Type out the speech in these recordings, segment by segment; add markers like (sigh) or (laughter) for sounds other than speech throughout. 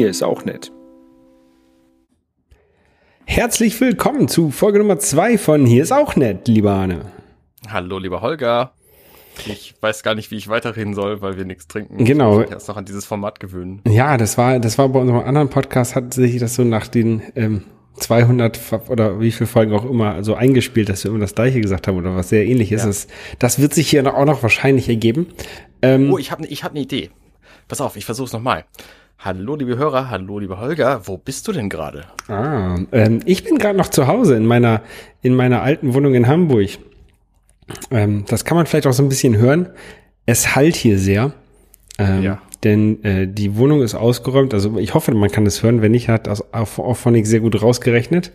hier ist auch nett. Herzlich willkommen zu Folge Nummer 2 von Hier ist auch nett, lieber Arne. Hallo, lieber Holger. Ich weiß gar nicht, wie ich weiterreden soll, weil wir nichts trinken. Genau. Ich muss mich erst noch an dieses Format gewöhnen. Ja, das war, das war bei unserem anderen Podcast, hat sich das so nach den ähm, 200 oder wie viele Folgen auch immer so eingespielt, dass wir immer das Gleiche gesagt haben oder was sehr ähnliches Ja. ist. Das wird sich hier auch noch wahrscheinlich ergeben. Ähm, Oh, ich habe ich hab eine Idee. Pass auf, ich versuch's nochmal. Hallo, liebe Hörer, hallo, lieber Holger. Wo bist du denn gerade? Ah, ähm, ich bin gerade noch zu Hause in meiner, in meiner alten Wohnung in Hamburg. Ähm, das kann man vielleicht auch so ein bisschen hören. Es hallt hier sehr. Ähm, Ja. Denn äh, die Wohnung ist ausgeräumt. Also ich hoffe, man kann es hören. Wenn nicht, hat das Auf- Auphonic sehr gut rausgerechnet.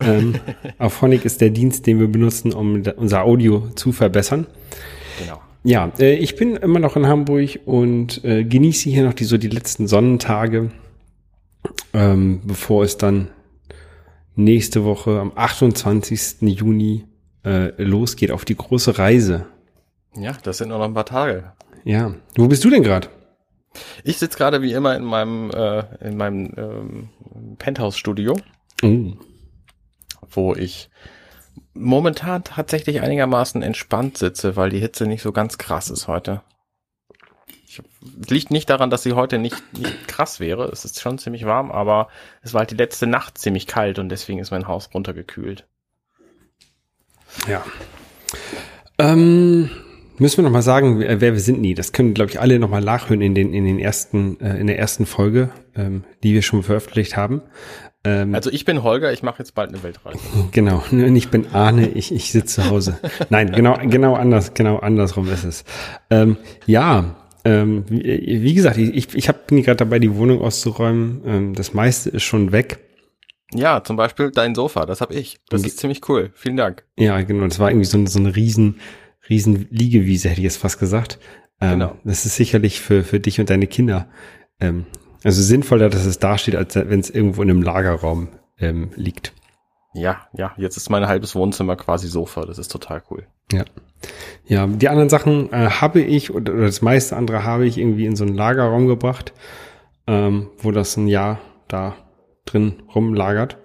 Ähm, (laughs) Auphonic ist der Dienst, den wir benutzen, um unser Audio zu verbessern. Genau. Ja, äh, ich bin immer noch in Hamburg und äh, genieße hier noch die so die letzten Sonnentage, ähm, bevor es dann nächste Woche am 28. Juni äh, losgeht auf die große Reise. Ja, das sind nur noch ein paar Tage. Ja, wo bist du denn gerade? Ich sitze gerade wie immer in meinem, äh, in meinem ähm, Penthouse-Studio, Oh, wo ich momentan tatsächlich einigermaßen entspannt sitze, weil die Hitze nicht so ganz krass ist heute. Ich, liegt nicht daran, dass sie heute nicht, nicht krass wäre. Es ist schon ziemlich warm, aber es war halt die letzte Nacht ziemlich kalt und deswegen ist mein Haus runtergekühlt. ja. Ähm, müssen wir noch mal sagen, wer wer wir sind nie. Das können, glaube ich, alle noch mal nachhören in den in den ersten äh, in der ersten Folge, ähm, die wir schon veröffentlicht haben. Ähm, Also ich bin Holger, ich mache jetzt bald eine Weltreise. (laughs) Genau, und ich bin Arne, ich, ich sitze zu Hause. Nein, genau, genau anders, genau andersrum ist es. Ähm, ja, ähm, wie, wie gesagt, ich, ich hab, bin gerade dabei, die Wohnung auszuräumen. Ähm, das meiste ist schon weg. Ja, zum Beispiel dein Sofa, das habe ich. Das ist ziemlich cool. Vielen Dank. Ja, genau, das war irgendwie so, eine- so eine riesen, riesen Liegewiese, hätte ich jetzt fast gesagt. Ähm, Genau. Das ist sicherlich für, für dich und deine Kinder ähm, also sinnvoller, dass es da steht, als wenn es irgendwo in einem Lagerraum ähm, liegt. Ja, ja, jetzt ist mein halbes Wohnzimmer quasi Sofa. Das ist total cool. Ja. Ja, die anderen Sachen äh, habe ich oder, das meiste andere habe ich irgendwie in so einen Lagerraum gebracht, ähm, wo das ein Jahr da drin rumlagert.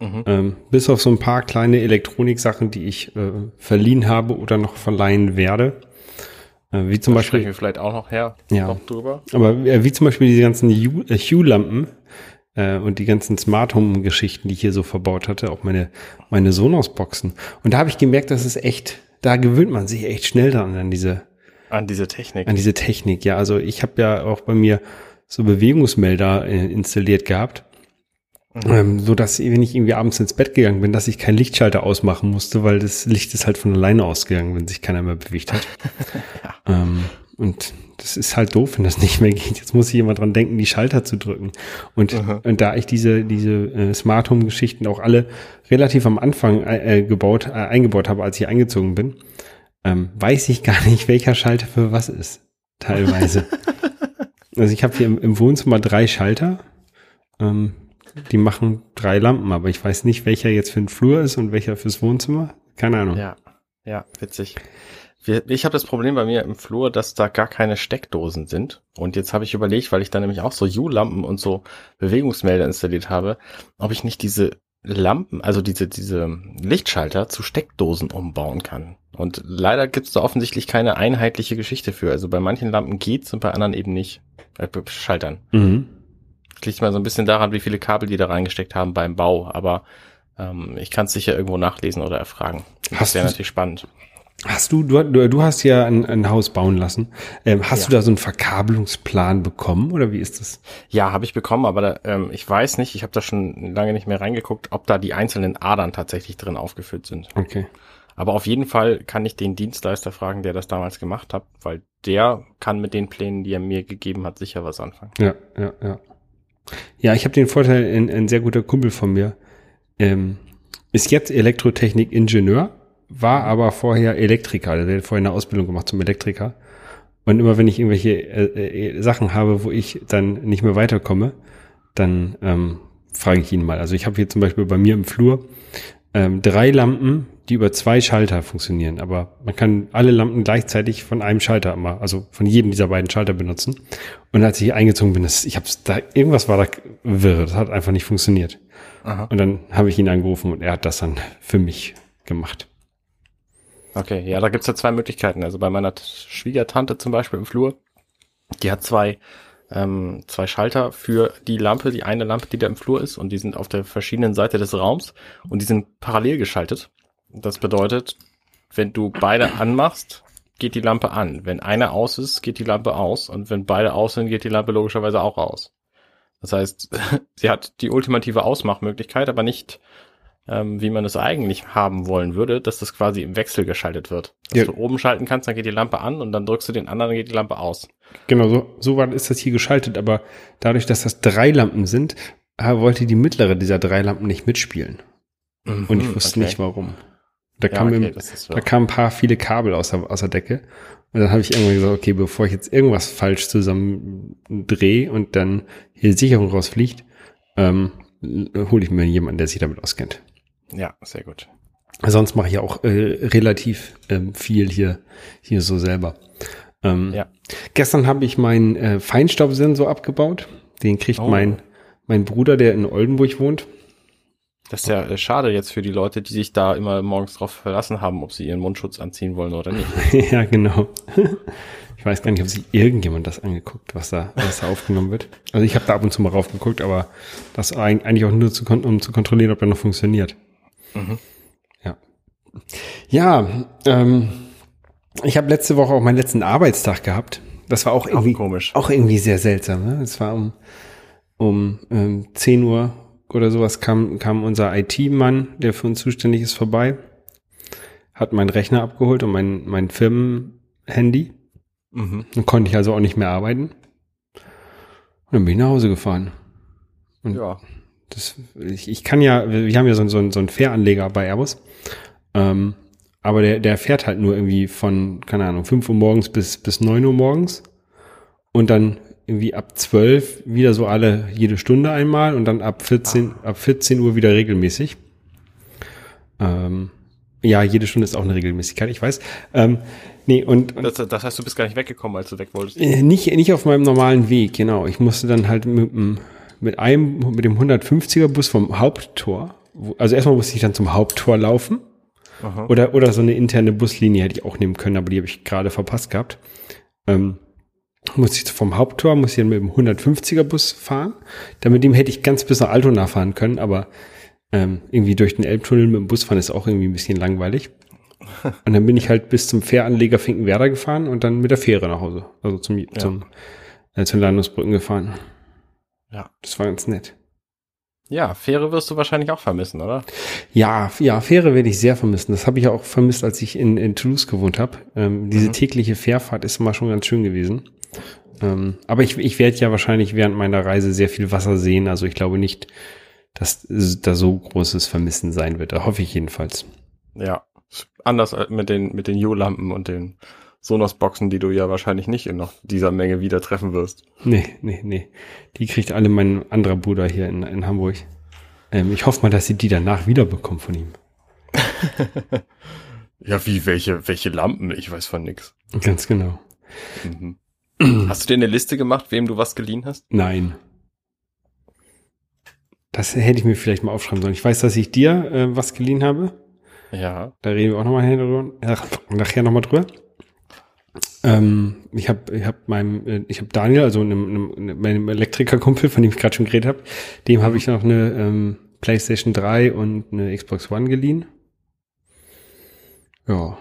Mhm. Ähm, bis auf so ein paar kleine Elektroniksachen, die ich äh, verliehen habe oder noch verleihen werde. Äh, wie zum Da Beispiel sprechen wir vielleicht auch noch her Ja. noch drüber. aber äh, wie zum Beispiel diese ganzen äh, Hue-Lampen äh, und die ganzen Smart Home-Geschichten, die ich hier so verbaut hatte, auch meine, meine Sonos-Boxen. Und da habe ich gemerkt, dass es echt, da gewöhnt man sich echt schnell dran an diese, An diese Technik. an diese Technik. Ja, also ich habe ja auch bei mir so Bewegungsmelder installiert gehabt. Ähm, so dass wenn ich irgendwie abends ins Bett gegangen bin, dass ich keinen Lichtschalter ausmachen musste, weil das Licht ist halt von alleine ausgegangen, wenn sich keiner mehr bewegt hat. (laughs) ähm, und das ist halt doof, wenn das nicht mehr geht. Jetzt muss sich jemand dran denken, die Schalter zu drücken. Und, und da ich diese, diese äh, Smart Home Geschichten auch alle relativ am Anfang äh, äh, gebaut, äh, eingebaut habe, als ich eingezogen bin, ähm, weiß ich gar nicht, welcher Schalter für was ist. Teilweise. (laughs) also ich habe hier im, im Wohnzimmer drei Schalter. Ähm, die machen drei Lampen, aber ich weiß nicht, welcher jetzt für den Flur ist und welcher fürs Wohnzimmer. Keine Ahnung. Ja, ja, witzig. Ich habe das Problem bei mir im Flur, dass da gar keine Steckdosen sind. Und jetzt habe ich überlegt, weil ich da nämlich auch so U-Lampen und so Bewegungsmelder installiert habe, ob ich nicht diese Lampen, also diese, diese Lichtschalter zu Steckdosen umbauen kann. Und leider gibt es da offensichtlich keine einheitliche Geschichte für. Also bei manchen Lampen geht's und bei anderen eben nicht. Äh, Schaltern. Mhm. Das liegt mal so ein bisschen daran, wie viele Kabel die da reingesteckt haben beim Bau. Aber ähm, ich kann es sicher irgendwo nachlesen oder erfragen. Das Hast wäre natürlich spannend. Hast du, du, du du hast ja ein, ein Haus bauen lassen. Ähm, hast Ja. du da so einen Verkabelungsplan bekommen oder wie ist das? Ja, habe ich bekommen, aber da, ähm, ich weiß nicht, ich habe da schon lange nicht mehr reingeguckt, ob da die einzelnen Adern tatsächlich drin aufgeführt sind. Okay. Aber auf jeden Fall kann ich den Dienstleister fragen, der das damals gemacht hat, weil der kann mit den Plänen, die er mir gegeben hat, sicher was anfangen. Ja, ja, ja. Ja, ich habe den Vorteil, ein, ein sehr guter Kumpel von mir ähm, ist jetzt Elektrotechnik-Ingenieur, war aber vorher Elektriker. Also der hat vorher eine Ausbildung gemacht zum Elektriker. Und immer wenn ich irgendwelche äh, äh, Sachen habe, wo ich dann nicht mehr weiterkomme, dann ähm, frage ich ihn mal. Also ich habe hier zum Beispiel bei mir im Flur ähm, drei Lampen, die über zwei Schalter funktionieren. Aber man kann alle Lampen gleichzeitig von einem Schalter immer, also von jedem dieser beiden Schalter benutzen. Und als ich eingezogen bin, das, ich hab's da, irgendwas war da wirre. Das hat einfach nicht funktioniert. Aha. Und dann habe ich ihn angerufen und er hat das dann für mich gemacht. Okay, ja, da gibt's ja zwei Möglichkeiten. Also bei meiner Schwiegertante zum Beispiel im Flur, die hat zwei ähm, zwei Schalter für die Lampe, die eine Lampe, die da im Flur ist und die sind auf der verschiedenen Seite des Raums und die sind parallel geschaltet. Das bedeutet, wenn du beide anmachst, geht die Lampe an. Wenn eine aus ist, geht die Lampe aus und wenn beide aus sind, geht die Lampe logischerweise auch aus. Das heißt, (laughs) sie hat die ultimative Ausmachmöglichkeit, aber nicht ähm, wie man es eigentlich haben wollen würde, dass das quasi im Wechsel geschaltet wird. Dass ja. du oben schalten kannst, dann geht die Lampe an und dann drückst du den anderen, dann geht die Lampe aus. Genau, so, so ist das hier geschaltet, aber dadurch, dass das drei Lampen sind, wollte die mittlere dieser drei Lampen nicht mitspielen. Mhm, und ich wusste okay. nicht warum. Da, ja, kam okay, da kamen ein paar viele Kabel aus der, aus der Decke. Und dann habe ich irgendwann gesagt, okay, bevor ich jetzt irgendwas falsch zusammen drehe und dann hier die Sicherung rausfliegt, ähm, hole ich mir jemanden, der sich damit auskennt. Ja, sehr gut. Sonst mache ich ja auch äh, relativ ähm, viel hier, hier so selber. Ähm, ja. Gestern habe ich meinen äh, Feinstaubsensor abgebaut. Den kriegt oh. mein, mein Bruder, der in Oldenburg wohnt. Das ist ja äh, schade jetzt für die Leute, die sich da immer morgens drauf verlassen haben, ob sie ihren Mundschutz anziehen wollen oder nicht. (laughs) ja, genau. Ich weiß gar nicht, ob sich irgendjemand das angeguckt, was da, was da aufgenommen wird. Also ich habe da ab und zu mal raufgeguckt, aber das eigentlich auch nur zu, um zu kontrollieren, ob der noch funktioniert. Mhm. Ja. Ja, ähm, ich habe letzte Woche auch meinen letzten Arbeitstag gehabt. Das war auch irgendwie auch komisch. Auch irgendwie sehr seltsam. Ne? Es war um um ähm, 10 Uhr oder sowas kam kam unser IT-Mann, der für uns zuständig ist, vorbei, hat meinen Rechner abgeholt und mein mein Firmenhandy. Mhm. Dann konnte ich also auch nicht mehr arbeiten. Und dann bin ich nach Hause gefahren. Und ja. Das, ich, ich kann ja, wir haben ja so, so, so einen Fähranleger bei Airbus. Ähm, aber der, der fährt halt nur irgendwie von, keine Ahnung, 5 Uhr morgens bis, bis 9 Uhr morgens. Und dann irgendwie ab 12 wieder so alle, jede Stunde einmal und dann ab 14, ah. ab 14 Uhr wieder regelmäßig. Ähm, ja, jede Stunde ist auch eine Regelmäßigkeit, ich weiß. Ähm, nee, und, das, das heißt, du bist gar nicht weggekommen, als du weg wolltest? Äh, nicht, nicht auf meinem normalen Weg, genau. Ich musste dann halt mit mit einem, mit dem 150er Bus vom Haupttor. Also erstmal musste ich dann zum Haupttor laufen. Aha. Oder, oder so eine interne Buslinie hätte ich auch nehmen können, aber die habe ich gerade verpasst gehabt. Ähm, musste ich vom Haupttor, muss ich dann mit dem 150er Bus fahren. Dann mit dem hätte ich ganz bis nach Altona fahren können, aber ähm, irgendwie durch den Elbtunnel mit dem Bus fahren ist auch irgendwie ein bisschen langweilig. Und dann bin ich halt bis zum Fähranleger Finkenwerder gefahren und dann mit der Fähre nach Hause. Also zum, ja. zum, äh, zu Landungsbrücken gefahren. Ja. Das war ganz nett. Ja, Fähre wirst du wahrscheinlich auch vermissen, oder? Ja, ja, Fähre werde ich sehr vermissen. Das habe ich auch vermisst, als ich in, in Toulouse gewohnt habe. Ähm, diese mhm. tägliche Fährfahrt ist immer schon ganz schön gewesen. Ähm, aber ich, ich werde ja wahrscheinlich während meiner Reise sehr viel Wasser sehen. Also ich glaube nicht, dass da so großes Vermissen sein wird. Da hoffe ich jedenfalls. Ja, anders mit den, mit den U-Lampen und den Sonos-Boxen, die du ja wahrscheinlich nicht in noch dieser Menge wieder treffen wirst. Nee, nee, nee. Die kriegt alle mein anderer Bruder hier in, in Hamburg. Ähm, ich hoffe mal, dass sie die danach wiederbekommen von ihm. (laughs) ja, wie, welche, welche Lampen? Ich weiß von nix. Ganz genau. Mhm. Hast du dir eine Liste gemacht, wem du was geliehen hast? Nein. Das hätte ich mir vielleicht mal aufschreiben sollen. Ich weiß, dass ich dir äh, was geliehen habe. Ja. Da reden wir auch nochmal nachher nochmal drüber. Ähm, ich habe ich hab meinem, äh, ich habe Daniel, also einem, einem, meinem Elektrikerkumpel, von dem ich gerade schon geredet habe, dem habe ich noch eine ähm, PlayStation 3 und eine Xbox One geliehen. Ja.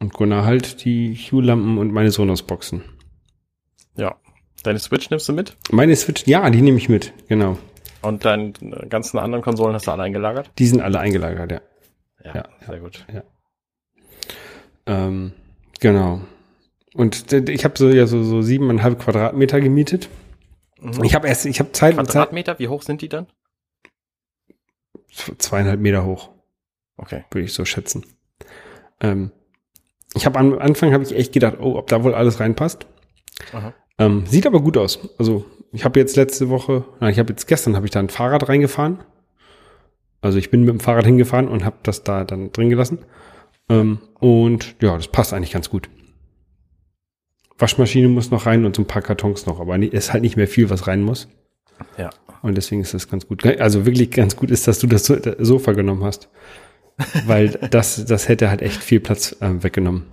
Und Gunnar halt die Hue-Lampen und meine Sonos-Boxen. Ja. Deine Switch nimmst du mit? Meine Switch, ja, die nehme ich mit, genau. Und deine ganzen anderen Konsolen hast du alle eingelagert? Die sind alle eingelagert, ja. Ja, ja sehr ja, gut. Ja. Ähm, genau. Und ich habe so ja so, so siebeneinhalb Quadratmeter gemietet. Mhm. Ich habe erst, ich habe Zeit. Quadratmeter, Zeit, wie hoch sind die dann? Zweieinhalb Meter hoch. Okay. Würde ich so schätzen. Ähm, ich habe am Anfang habe ich echt gedacht, oh, ob da wohl alles reinpasst. Ähm, sieht aber gut aus. Also ich habe jetzt letzte Woche, nein, ich habe jetzt gestern habe ich da ein Fahrrad reingefahren. Also ich bin mit dem Fahrrad hingefahren und habe das da dann drin gelassen. Ähm, und ja, das passt eigentlich ganz gut. Waschmaschine muss noch rein und so ein paar Kartons noch, aber es ist halt nicht mehr viel, was rein muss. Ja. Und deswegen ist das ganz gut. Also wirklich ganz gut ist, dass du das Sofa genommen hast. Weil (laughs) das, das hätte halt echt viel Platz äh, weggenommen.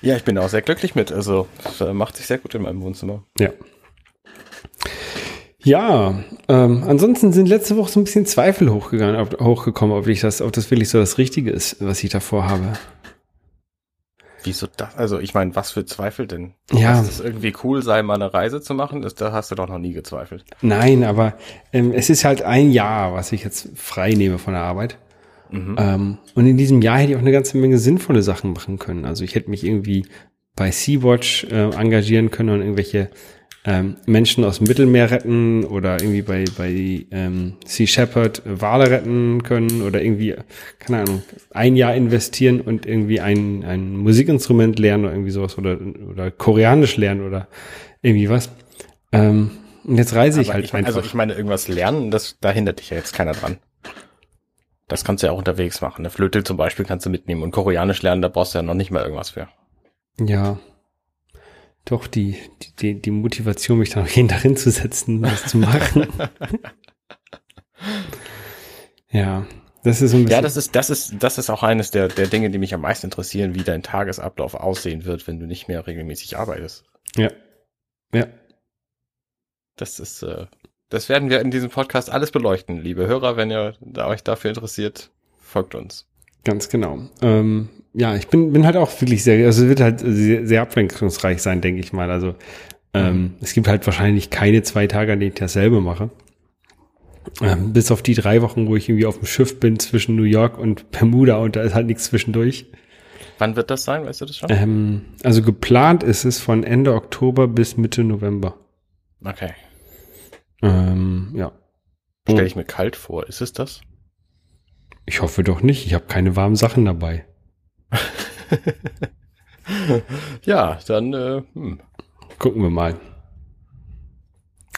Ja, ich bin auch sehr glücklich mit. Also äh, macht sich sehr gut in meinem Wohnzimmer. Ja. Ja, ähm, ansonsten sind letzte Woche so ein bisschen Zweifel hochgegangen, ob, hochgekommen, ob ich das, ob das wirklich so das Richtige ist, was ich davor habe. Wieso das? Also ich meine, was für Zweifel denn? Ja. Dass es irgendwie cool sei, mal eine Reise zu machen, das, da hast du doch noch nie gezweifelt. Nein, aber ähm, es ist halt ein Jahr, was ich jetzt frei nehme von der Arbeit. Mhm. Ähm, und in diesem Jahr hätte ich auch eine ganze Menge sinnvolle Sachen machen können. Also ich hätte mich irgendwie bei Sea-Watch äh, engagieren können und irgendwelche ähm, Menschen aus dem Mittelmeer retten oder irgendwie bei, bei ähm, Sea Shepherd Wale retten können oder irgendwie, keine Ahnung, ein Jahr investieren und irgendwie ein, ein Musikinstrument lernen oder irgendwie sowas oder, oder Koreanisch lernen oder irgendwie was. Ähm, und jetzt reise ich Aber halt ich, also einfach. Also ich meine, irgendwas lernen, das, da hindert dich ja jetzt keiner dran. Das kannst du ja auch unterwegs machen. Eine Flöte zum Beispiel kannst du mitnehmen und Koreanisch lernen, da brauchst du ja noch nicht mal irgendwas für. Ja, doch die, die, die Motivation, mich da noch (laughs) jeden Tag hinzusetzen, das zu machen. (laughs) ja, das ist so ein bisschen. Ja, das ist, das ist, das ist auch eines der, der Dinge, die mich am meisten interessieren, wie dein Tagesablauf aussehen wird, wenn du nicht mehr regelmäßig arbeitest. Ja. Ja. Das ist, äh, das werden wir in diesem Podcast alles beleuchten, liebe Hörer. Wenn ihr euch dafür interessiert, folgt uns. Ganz genau. Ähm, ja, ich bin, bin halt auch wirklich sehr, also es wird halt sehr, sehr abwechslungsreich sein, denke ich mal. Also ähm, mhm. es gibt halt wahrscheinlich keine zwei Tage, an denen ich dasselbe mache. Ähm, bis auf die drei Wochen, wo ich irgendwie auf dem Schiff bin zwischen New York und Bermuda und da ist halt nichts zwischendurch. Wann wird das sein? Weißt du das schon? Ähm, also geplant ist es von Ende Oktober bis Mitte November. Okay. Ähm, ja. Stelle ich mir kalt vor. Ist es das? Ich hoffe doch nicht. Ich habe keine warmen Sachen dabei. (laughs) ja, dann äh, hm. gucken wir mal.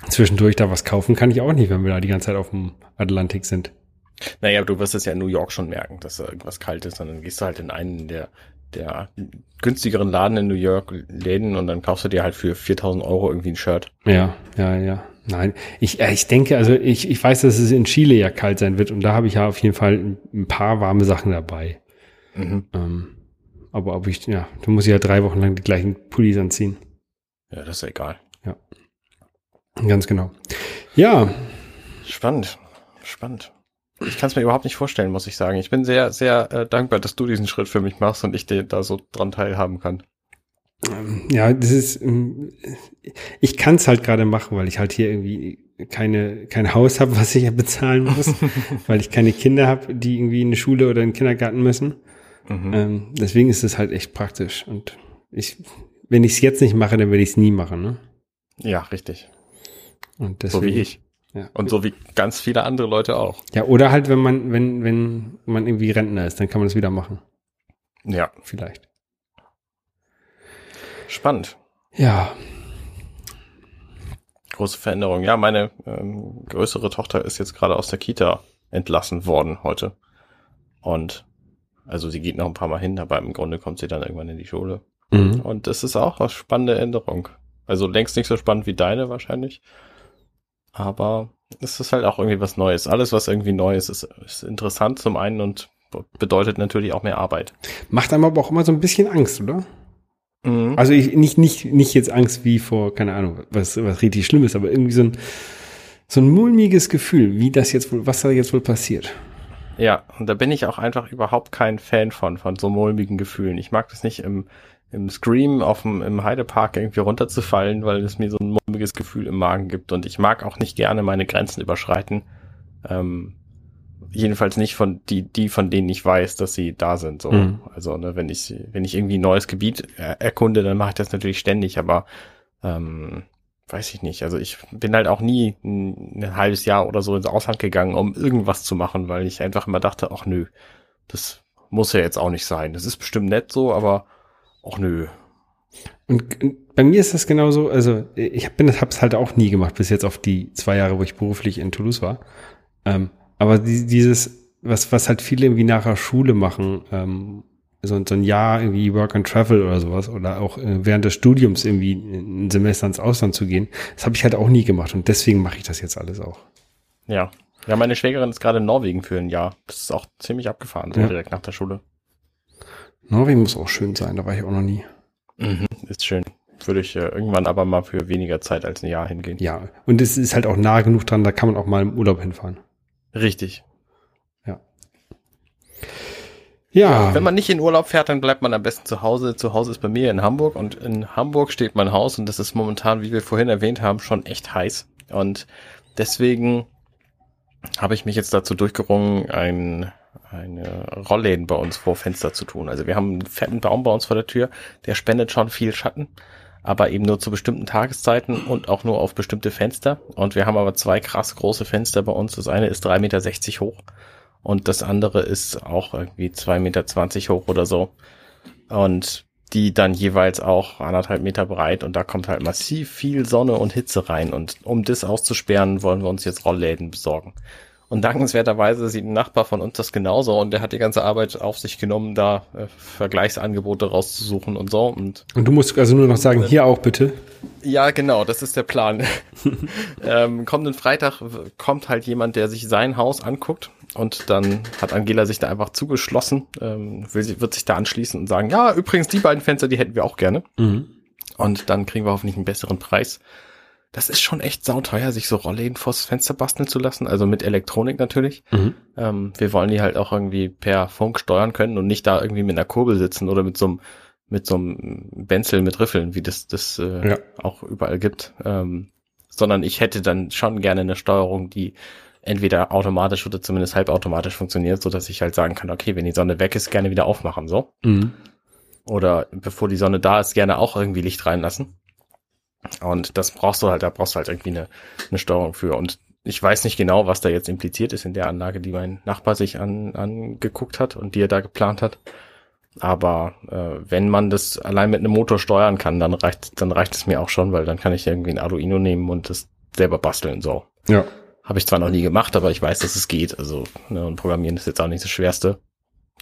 Zwischendurch da was kaufen kann ich auch nicht, wenn wir da die ganze Zeit auf dem Atlantik sind. Naja, du wirst es ja in New York schon merken, dass da irgendwas kalt ist. Und dann gehst du halt in einen der, der günstigeren Laden in New York Läden und dann kaufst du dir halt für 4000 Euro irgendwie ein Shirt. Ja, ja, ja. Nein, ich, äh, ich denke, also ich, ich weiß, dass es in Chile ja kalt sein wird und da habe ich ja auf jeden Fall ein paar warme Sachen dabei. Mhm. Ähm, aber ob ich, ja, du musst ja drei Wochen lang die gleichen Pullis anziehen. Ja, das ist egal. Ja. Ganz genau. Ja. Spannend. Spannend. Ich kann es mir überhaupt nicht vorstellen, muss ich sagen. Ich bin sehr, sehr äh, dankbar, dass du diesen Schritt für mich machst und ich dir da so dran teilhaben kann. Ähm, ja, das ist, ähm, ich kann es halt gerade machen, weil ich halt hier irgendwie keine kein Haus habe, (laughs) was ich ja bezahlen muss, (laughs) weil ich keine Kinder habe, die irgendwie in eine Schule oder in den Kindergarten müssen. Mhm. Ähm, deswegen ist es halt echt praktisch. Und ich, wenn ich es jetzt nicht mache, dann werde ich es nie machen. Ne? Ja, richtig. Und deswegen, so wie ich. Ja. Und so wie ganz viele andere Leute auch. Ja, oder halt, wenn man, wenn, wenn man irgendwie Rentner ist, dann kann man es wieder machen. Ja. Vielleicht. Spannend. Ja. Große Veränderung. Ja, meine ähm, größere Tochter ist jetzt gerade aus der Kita entlassen worden heute. Und also sie geht noch ein paar Mal hin, aber im Grunde kommt sie dann irgendwann in die Schule. Mhm. Und das ist auch eine spannende Änderung. Also längst nicht so spannend wie deine wahrscheinlich. Aber es ist halt auch irgendwie was Neues. Alles, was irgendwie neu ist, ist, ist interessant zum einen und bedeutet natürlich auch mehr Arbeit. Macht einem aber auch immer so ein bisschen Angst, oder? Mhm. Also ich nicht, nicht, nicht jetzt Angst wie vor, keine Ahnung, was, was richtig schlimm ist, aber irgendwie so ein, so ein mulmiges Gefühl, wie das jetzt wohl, was da jetzt wohl passiert. Ja, und da bin ich auch einfach überhaupt kein Fan von, von so mulmigen Gefühlen. Ich mag das nicht im, im Scream auf dem, im Heidepark irgendwie runterzufallen, weil es mir so ein mulmiges Gefühl im Magen gibt. Und ich mag auch nicht gerne meine Grenzen überschreiten. Ähm, jedenfalls nicht von die, die von denen ich weiß, dass sie da sind. So. Mhm. Also ne, wenn ich wenn ich irgendwie ein neues Gebiet er erkunde, dann mache ich das natürlich ständig, aber ähm, weiß ich nicht. Also ich bin halt auch nie ein, ein, halbes Jahr oder so ins Ausland gegangen, um irgendwas zu machen, weil ich einfach immer dachte, ach nö, das muss ja jetzt auch nicht sein. Das ist bestimmt nett so, aber ach nö. Und bei mir ist das genauso, also ich bin hab's halt auch nie gemacht, bis jetzt auf die zwei Jahre, wo ich beruflich in Toulouse war. Ähm, Aber die, dieses, was, was halt viele irgendwie nach der Schule machen, ähm, so, so ein Jahr irgendwie Work and Travel oder sowas oder auch äh, während des Studiums irgendwie ein Semester ins Ausland zu gehen, das habe ich halt auch nie gemacht und deswegen mache ich das jetzt alles auch. Ja. Ja, meine Schwägerin ist gerade in Norwegen für ein Jahr. Das ist auch ziemlich abgefahren, so Ja. direkt nach der Schule. Norwegen muss auch schön sein, da war ich auch noch nie. Mhm. Ist schön. Würde ich äh, irgendwann aber mal für weniger Zeit als ein Jahr hingehen. Ja, und es ist halt auch nah genug dran, da kann man auch mal im Urlaub hinfahren. Richtig. Ja, Wenn man nicht in Urlaub fährt, dann bleibt man am besten zu Hause. Zu Hause ist bei mir in Hamburg und in Hamburg steht mein Haus und das ist momentan, wie wir vorhin erwähnt haben, schon echt heiß. Und deswegen habe ich mich jetzt dazu durchgerungen, ein, eine Rollläden bei uns vor Fenster zu tun. Also wir haben einen fetten Baum bei uns vor der Tür, der spendet schon viel Schatten, aber eben nur zu bestimmten Tageszeiten und auch nur auf bestimmte Fenster. Und wir haben aber zwei krass große Fenster bei uns. Das eine ist 3,60 Meter hoch und das andere ist auch irgendwie 2,20 Meter hoch oder so. Und die dann jeweils auch anderthalb Meter breit und da kommt halt massiv viel Sonne und Hitze rein. Und um das auszusperren, wollen wir uns jetzt Rollläden besorgen. Und dankenswerterweise sieht ein Nachbar von uns das genauso und der hat die ganze Arbeit auf sich genommen, da äh, Vergleichsangebote rauszusuchen und so. Und und du musst also nur noch sagen, hier auch bitte. ja, genau, das ist der Plan. (laughs) ähm, kommenden Freitag kommt halt jemand, der sich sein Haus anguckt und dann hat Angela sich da einfach zugeschlossen, ähm, will, wird sich da anschließen und sagen, ja, übrigens, die beiden Fenster, die hätten wir auch gerne. Mhm. Und dann kriegen wir hoffentlich einen besseren Preis. Das ist schon echt sauteuer, sich so Rollläden vors Fenster basteln zu lassen, also mit Elektronik natürlich. Mhm. Ähm, wir wollen die halt auch irgendwie per Funk steuern können und nicht da irgendwie mit einer Kurbel sitzen oder mit so einem mit so einem Benzel mit Riffeln, wie das das äh, Ja. auch überall gibt, ähm, sondern ich hätte dann schon gerne eine Steuerung, die entweder automatisch oder zumindest halbautomatisch funktioniert, so dass ich halt sagen kann, okay, wenn die Sonne weg ist, gerne wieder aufmachen, so Mhm. oder bevor die Sonne da ist, gerne auch irgendwie Licht reinlassen. Und das brauchst du halt, da brauchst du halt irgendwie eine, eine Steuerung für. Und ich weiß nicht genau, was da jetzt impliziert ist in der Anlage, die mein Nachbar sich an, angeguckt hat und die er da geplant hat. Aber äh, wenn man das allein mit einem Motor steuern kann, dann reicht, dann reicht es mir auch schon, weil dann kann ich irgendwie ein Arduino nehmen und das selber basteln. So. Ja. Habe ich zwar noch nie gemacht, aber ich weiß, dass es geht. Also, ne, und Programmieren ist jetzt auch nicht das Schwerste.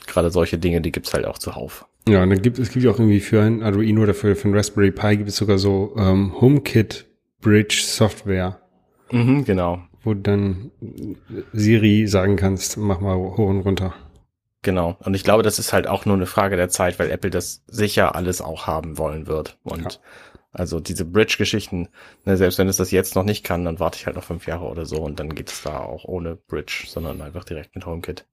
Gerade solche Dinge, die gibt's halt auch zuhauf. Ja, und dann gibt es gibt ja auch irgendwie für ein Arduino oder für, für ein Raspberry Pi gibt es sogar so ähm, HomeKit Bridge Software, Mhm, genau. wo du dann Siri sagen kannst, mach mal hoch und runter. Genau. Und ich glaube, das ist halt auch nur eine Frage der Zeit, weil Apple das sicher alles auch haben wollen wird. Und Ja. Also diese Bridge-Geschichten, ne, selbst wenn es das jetzt noch nicht kann, dann warte ich halt noch fünf Jahre oder so und dann geht es da auch ohne Bridge, sondern einfach direkt mit HomeKit.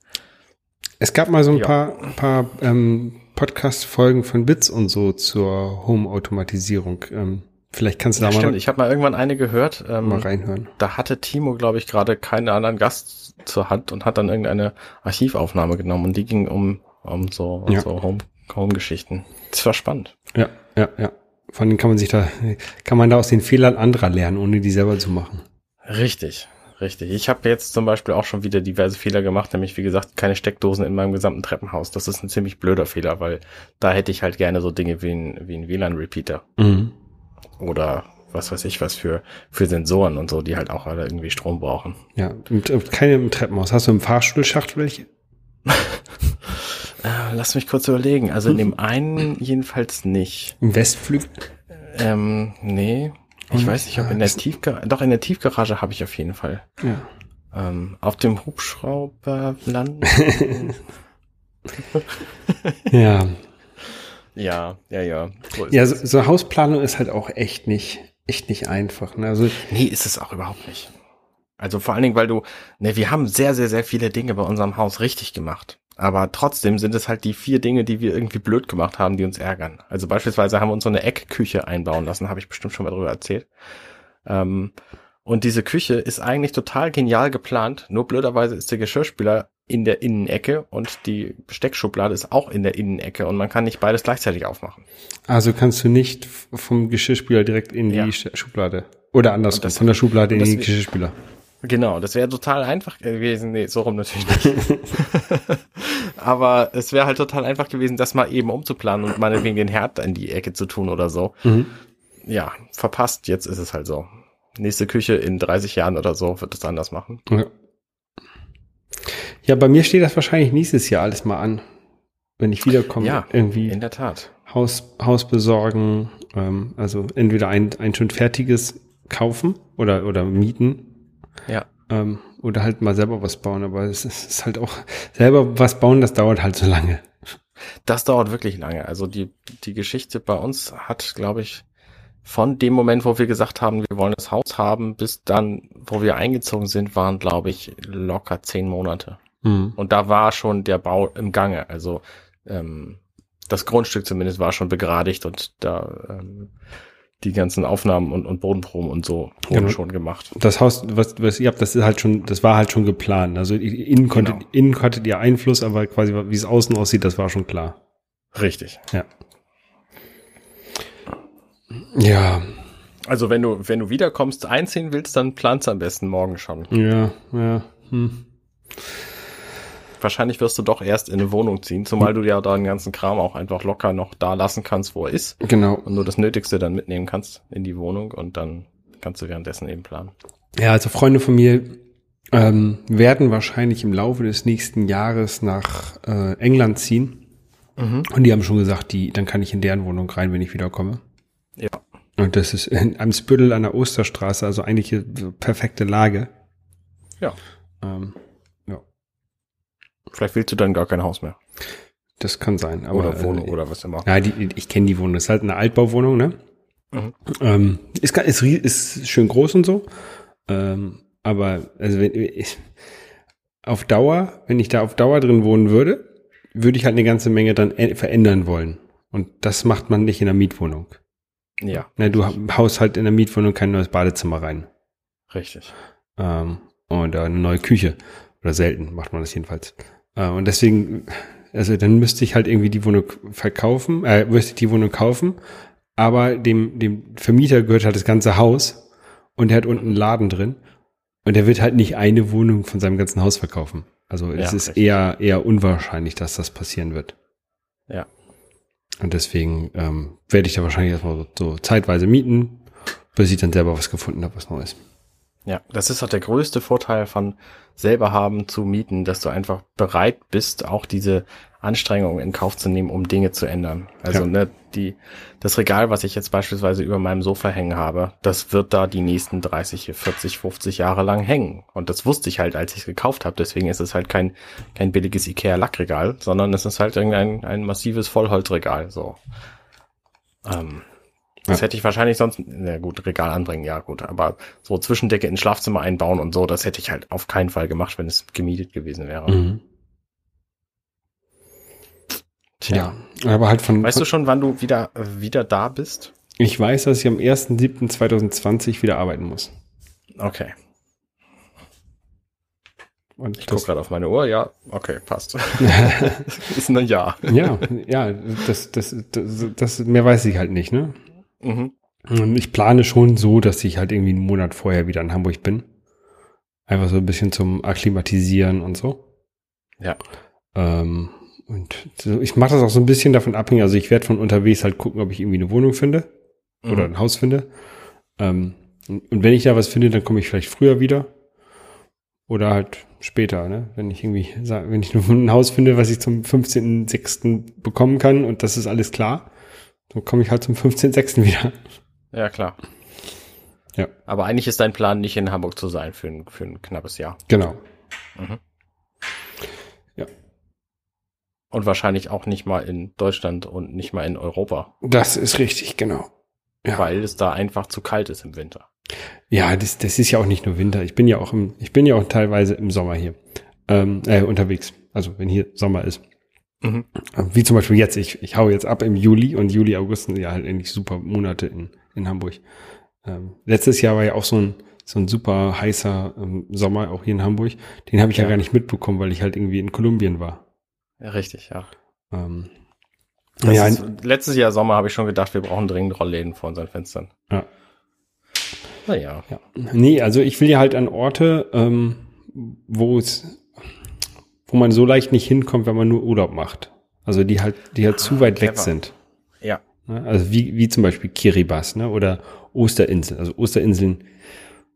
Es gab mal so ein Ja. paar, paar ähm, Podcast-Folgen von Bits und so zur Home-Automatisierung. Ähm, vielleicht kannst du da Stimmt, mal, ich habe mal irgendwann eine gehört. Ähm, mal reinhören. da hatte Timo, glaube ich, gerade keinen anderen Gast zur Hand und hat dann irgendeine Archivaufnahme genommen und die ging um, um so, um Ja. so Home, Home-Geschichten. Das war spannend. Ja, ja, ja. Vor allem kann man sich da, kann man da aus den Fehlern anderer lernen, ohne die selber zu machen. Richtig, richtig. Ich habe jetzt zum Beispiel auch schon wieder diverse Fehler gemacht, nämlich wie gesagt keine Steckdosen in meinem gesamten Treppenhaus. Das ist ein ziemlich blöder Fehler, weil da hätte ich halt gerne so Dinge wie ein, wie ein WLAN-Repeater Mhm. oder was weiß ich was für, für Sensoren und so, die halt auch alle irgendwie Strom brauchen. Ja, äh, keine im Treppenhaus. Hast du im Fahrstuhlschacht welche? (laughs) Äh, lass mich kurz überlegen. Also in dem einen jedenfalls nicht. Im Westflügel? Ähm, nee. Ich Und, weiß nicht, ob in der ist- Tiefgarage, doch in der Tiefgarage habe ich auf jeden Fall. Ja. Ähm, auf dem Hubschrauber landen. (laughs) Ja. ja, ja, ja. So Ja, so, so Hausplanung ist halt auch echt nicht, echt nicht einfach. Ne? Also, Nee, ist es auch überhaupt nicht. Also vor allen Dingen, weil du, ne, wir haben sehr, sehr, sehr viele Dinge bei unserem Haus richtig gemacht. Aber trotzdem sind es halt die vier Dinge, die wir irgendwie blöd gemacht haben, die uns ärgern. Also beispielsweise haben wir uns so eine Eckküche einbauen lassen, habe ich bestimmt schon mal drüber erzählt. Ähm, und diese Küche ist eigentlich total genial geplant, nur blöderweise ist der Geschirrspüler in der Innenecke und die Besteckschublade ist auch in der Innenecke und man kann nicht beides gleichzeitig aufmachen. also kannst du nicht vom Geschirrspüler direkt in die Ja. Sch- Schublade. Oder andersrum, von der Schublade in den Geschirrspüler. Genau, das wäre total einfach gewesen. Nee, so rum natürlich nicht. (laughs) Aber es wäre halt total einfach gewesen, das mal eben umzuplanen und meinetwegen den Herd in die Ecke zu tun oder so. Mhm. Ja, verpasst, jetzt ist es halt so. Nächste Küche in 30 Jahren oder so wird es anders machen. Ja. Ja, bei mir steht das wahrscheinlich nächstes Jahr alles mal an. Wenn ich wiederkomme, Ja, irgendwie In der Tat. Haus, Haus besorgen, ähm, also entweder ein, ein schon fertiges kaufen oder, oder mieten Ja. ähm, oder halt mal selber was bauen. Aber es ist, halt auch selber was bauen, das dauert halt so lange. Das dauert wirklich lange. Also die, die Geschichte bei uns hat, glaube ich, von dem Moment, wo wir gesagt haben, wir wollen das Haus haben, bis dann, wo wir eingezogen sind, waren, glaube ich, locker zehn Monate. Mhm. Und da war schon der Bau im Gange. Also ähm, das Grundstück zumindest war schon begradigt und da ähm, die ganzen Aufnahmen und, und Bodenproben und so wurden Genau. schon gemacht. Das Haus, was, was ihr habt, das ist halt schon, das war halt schon geplant. Also innen konntet, Genau. innen hattet ihr Einfluss, aber quasi wie es außen aussieht, das war schon klar. Richtig. Ja. Ja, Also wenn du, wenn du wiederkommst, einziehen willst, dann planst am besten morgen schon. ja, ja. Hm. Wahrscheinlich wirst du doch erst in eine Wohnung ziehen, zumal du ja deinen ganzen Kram auch einfach locker noch da lassen kannst, wo er ist Genau. und nur das Nötigste dann mitnehmen kannst in die Wohnung und dann kannst du währenddessen eben planen. Ja, also Freunde von mir ähm, werden wahrscheinlich im Laufe des nächsten Jahres nach äh, England ziehen. Und die haben schon gesagt, die, dann kann ich in deren Wohnung rein, wenn ich wiederkomme. Ja. Und das ist in Amsbüttel an der Osterstraße, also eigentlich perfekte Lage. Ja. Ähm, ja, Vielleicht willst du dann gar kein Haus mehr. das kann sein. Aber, Oder Wohnung äh, oder was immer. Ja, die, ich kenne die Wohnung. Das ist halt eine Altbauwohnung, ne? Mhm. Ähm, ist, ist, ist schön groß und so. Ähm, aber also wenn ich, auf Dauer, wenn ich da auf Dauer drin wohnen würde, würde ich halt eine ganze Menge dann verändern wollen. Und das macht man nicht in der Mietwohnung. Ja, Ne, du ha- haust halt in der Mietwohnung kein neues Badezimmer rein. richtig. Ähm, oder eine neue Küche. Oder selten macht man das jedenfalls. Äh, und deswegen, also dann müsste ich halt irgendwie die Wohnung verkaufen, äh, müsste ich die Wohnung kaufen, aber dem, dem Vermieter gehört halt das ganze Haus und der hat unten einen Laden drin und der wird halt nicht eine Wohnung von seinem ganzen Haus verkaufen. Also es Ja, ist richtig. eher, eher unwahrscheinlich, dass das passieren wird. Ja. Und deswegen ähm, werde ich da wahrscheinlich erstmal so, so zeitweise mieten, bis ich dann selber was gefunden habe, was Neues. Ja, das ist auch der größte Vorteil von selber haben zu mieten, dass du einfach bereit bist, auch diese Anstrengungen in Kauf zu nehmen, um Dinge zu ändern. Also Ja. ne, die das Regal, was ich jetzt beispielsweise über meinem Sofa hängen habe, das wird da die nächsten 30, 40, 50 Jahre lang hängen. Und das wusste ich halt, als ich es gekauft habe. Deswegen ist es halt kein kein billiges Ikea Lackregal, sondern es ist halt irgendein ein massives Vollholzregal. So. Ähm, das Ja. hätte ich wahrscheinlich sonst, na gut, Regal anbringen, ja gut, aber so Zwischendecke ins Schlafzimmer einbauen und so, das hätte ich halt auf keinen Fall gemacht, wenn es gemietet gewesen wäre. Mhm. Tja. Ja, aber halt von, Weißt von du schon, wann du wieder, wieder da bist? ich weiß, dass ich am 1.7.2020 wieder arbeiten muss. Okay. Und Ich gucke gerade auf meine Uhr, ja, okay, passt. (laughs) ist ein Ja. ja, ja, das, das, das, das, mehr weiß ich halt nicht, ne? Mhm. Und ich plane schon so, dass ich halt irgendwie einen Monat vorher wieder in Hamburg bin. Einfach so ein bisschen zum Akklimatisieren und so. Ja. Ähm, und ich mache das auch so ein bisschen davon abhängig. Also ich werde von unterwegs halt gucken, ob ich irgendwie eine Wohnung finde oder Mhm. ein Haus finde. Ähm, und, und wenn ich da was finde, dann komme ich vielleicht früher wieder. Oder halt später, ne? Wenn ich irgendwie, wenn ich nur ein Haus finde, was ich zum 15.06. bekommen kann und das ist alles klar, dann komme ich halt zum 15.06. wieder. Ja, klar. Ja. Aber eigentlich ist dein Plan, nicht in Hamburg zu sein für ein, für ein knappes Jahr. Genau. Und wahrscheinlich auch nicht mal in Deutschland und nicht mal in Europa, Das ist richtig, genau. Ja. weil es da einfach zu kalt ist im Winter. Ja, das, das ist ja auch nicht nur Winter. Ich bin ja auch im, ich bin ja auch teilweise im Sommer hier ähm, äh, unterwegs. Also wenn hier Sommer ist. Mhm. Wie zum Beispiel jetzt. Ich, ich hau jetzt ab im Juli und Juli, August sind ja halt eigentlich super Monate in, in Hamburg. Ähm, letztes Jahr war ja auch so ein, so ein super heißer ähm, Sommer auch hier in Hamburg. Den habe ich ja. Ja. gar nicht mitbekommen, weil ich halt irgendwie in Kolumbien war. Ja, richtig, ja. Ähm, ja, ist, letztes Jahr Sommer habe ich schon gedacht, wir brauchen dringend Rollläden vor unseren Fenstern. ja. Naja. Ja. Nee, also ich will ja halt an Orte, ähm, wo es, wo man so leicht nicht hinkommt, wenn man nur Urlaub macht. Also die halt, die halt zu weit weg clever. sind. Ja. Ne? Also wie, wie zum Beispiel Kiribati, ne? Oder Osterinseln. Also Osterinseln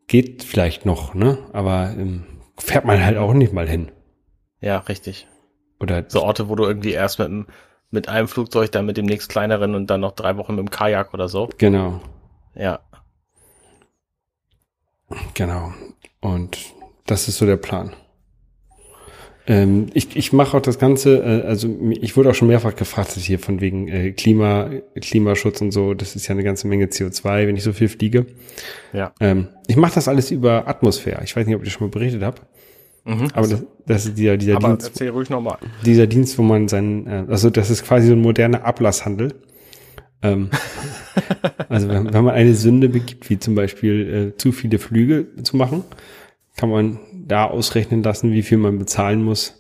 geht vielleicht noch, ne? Aber ähm, fährt man halt auch nicht mal hin. Ja, richtig. Oder So Orte, wo du irgendwie erst mit, mit einem Flugzeug, dann mit dem nächst kleineren und dann noch drei Wochen mit dem Kajak oder so. genau, Ja. genau. Und das ist so der Plan. Ähm, ich ich mache auch das Ganze, äh, also ich wurde auch schon mehrfach gefragt hier von wegen äh, Klima, Klimaschutz und so. Das ist ja eine ganze Menge CO2, wenn ich so viel fliege. Ja. Ähm, ich mache das alles über Atmosphäre. Ich weiß nicht, ob ich das schon mal berichtet habe. Mhm. Aber das, das ist dieser, dieser Aber Dienst, erzähl ruhig nochmal. dieser Dienst, wo man seinen, äh, also das ist quasi so ein moderner Ablasshandel. Ähm, (laughs) also wenn, wenn man eine Sünde begibt, wie zum Beispiel äh, zu viele Flüge zu machen, kann man da ausrechnen lassen, wie viel man bezahlen muss,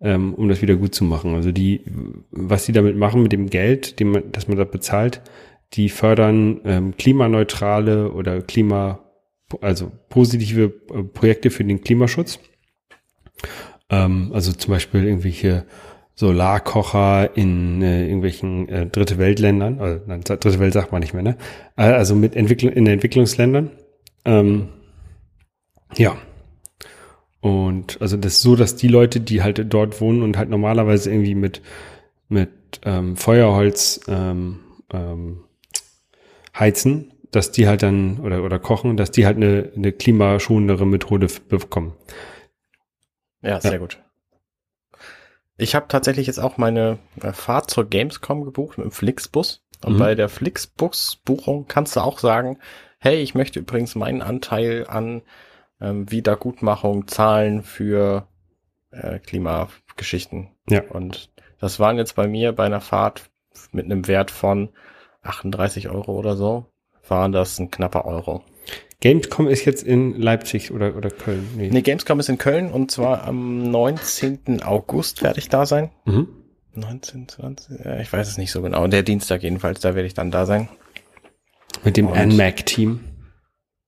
ähm, um das wieder gut zu machen. Also die, was die damit machen mit dem Geld, dem man, das man da bezahlt, die fördern ähm, klimaneutrale oder Klima, also positive äh, Projekte für den Klimaschutz. Ähm, also zum Beispiel irgendwelche Solarkocher in äh, irgendwelchen äh, dritte Weltländern, also nein, dritte Welt sagt man nicht mehr, ne? Äh, Also mit Entwicklung in Entwicklungsländern. Ähm, ja. Und also das ist so, dass die Leute, die halt dort wohnen und halt normalerweise irgendwie mit mit ähm, Feuerholz ähm, ähm, heizen, dass die halt dann oder oder kochen, dass die halt eine, eine klimaschonendere Methode bekommen. Ja, sehr gut. Ich habe tatsächlich jetzt auch meine äh, Fahrt zur Gamescom gebucht mit dem Flixbus. Und Mhm. bei der Flixbus-Buchung kannst du auch sagen, hey, ich möchte übrigens meinen Anteil an ähm, Wiedergutmachung zahlen für äh, Klimageschichten. Ja. Und das waren jetzt bei mir bei einer Fahrt mit einem Wert von 38 Euro oder so, waren das ein knapper Euro. Gamescom ist jetzt in Leipzig oder, oder Köln. Nee. Nee, Gamescom ist in Köln und zwar am 19. August werde ich da sein. Mhm. 19, 20, äh, ich weiß es nicht so genau. Der Dienstag jedenfalls, da werde ich dann da sein. Mit dem NMAC-Team.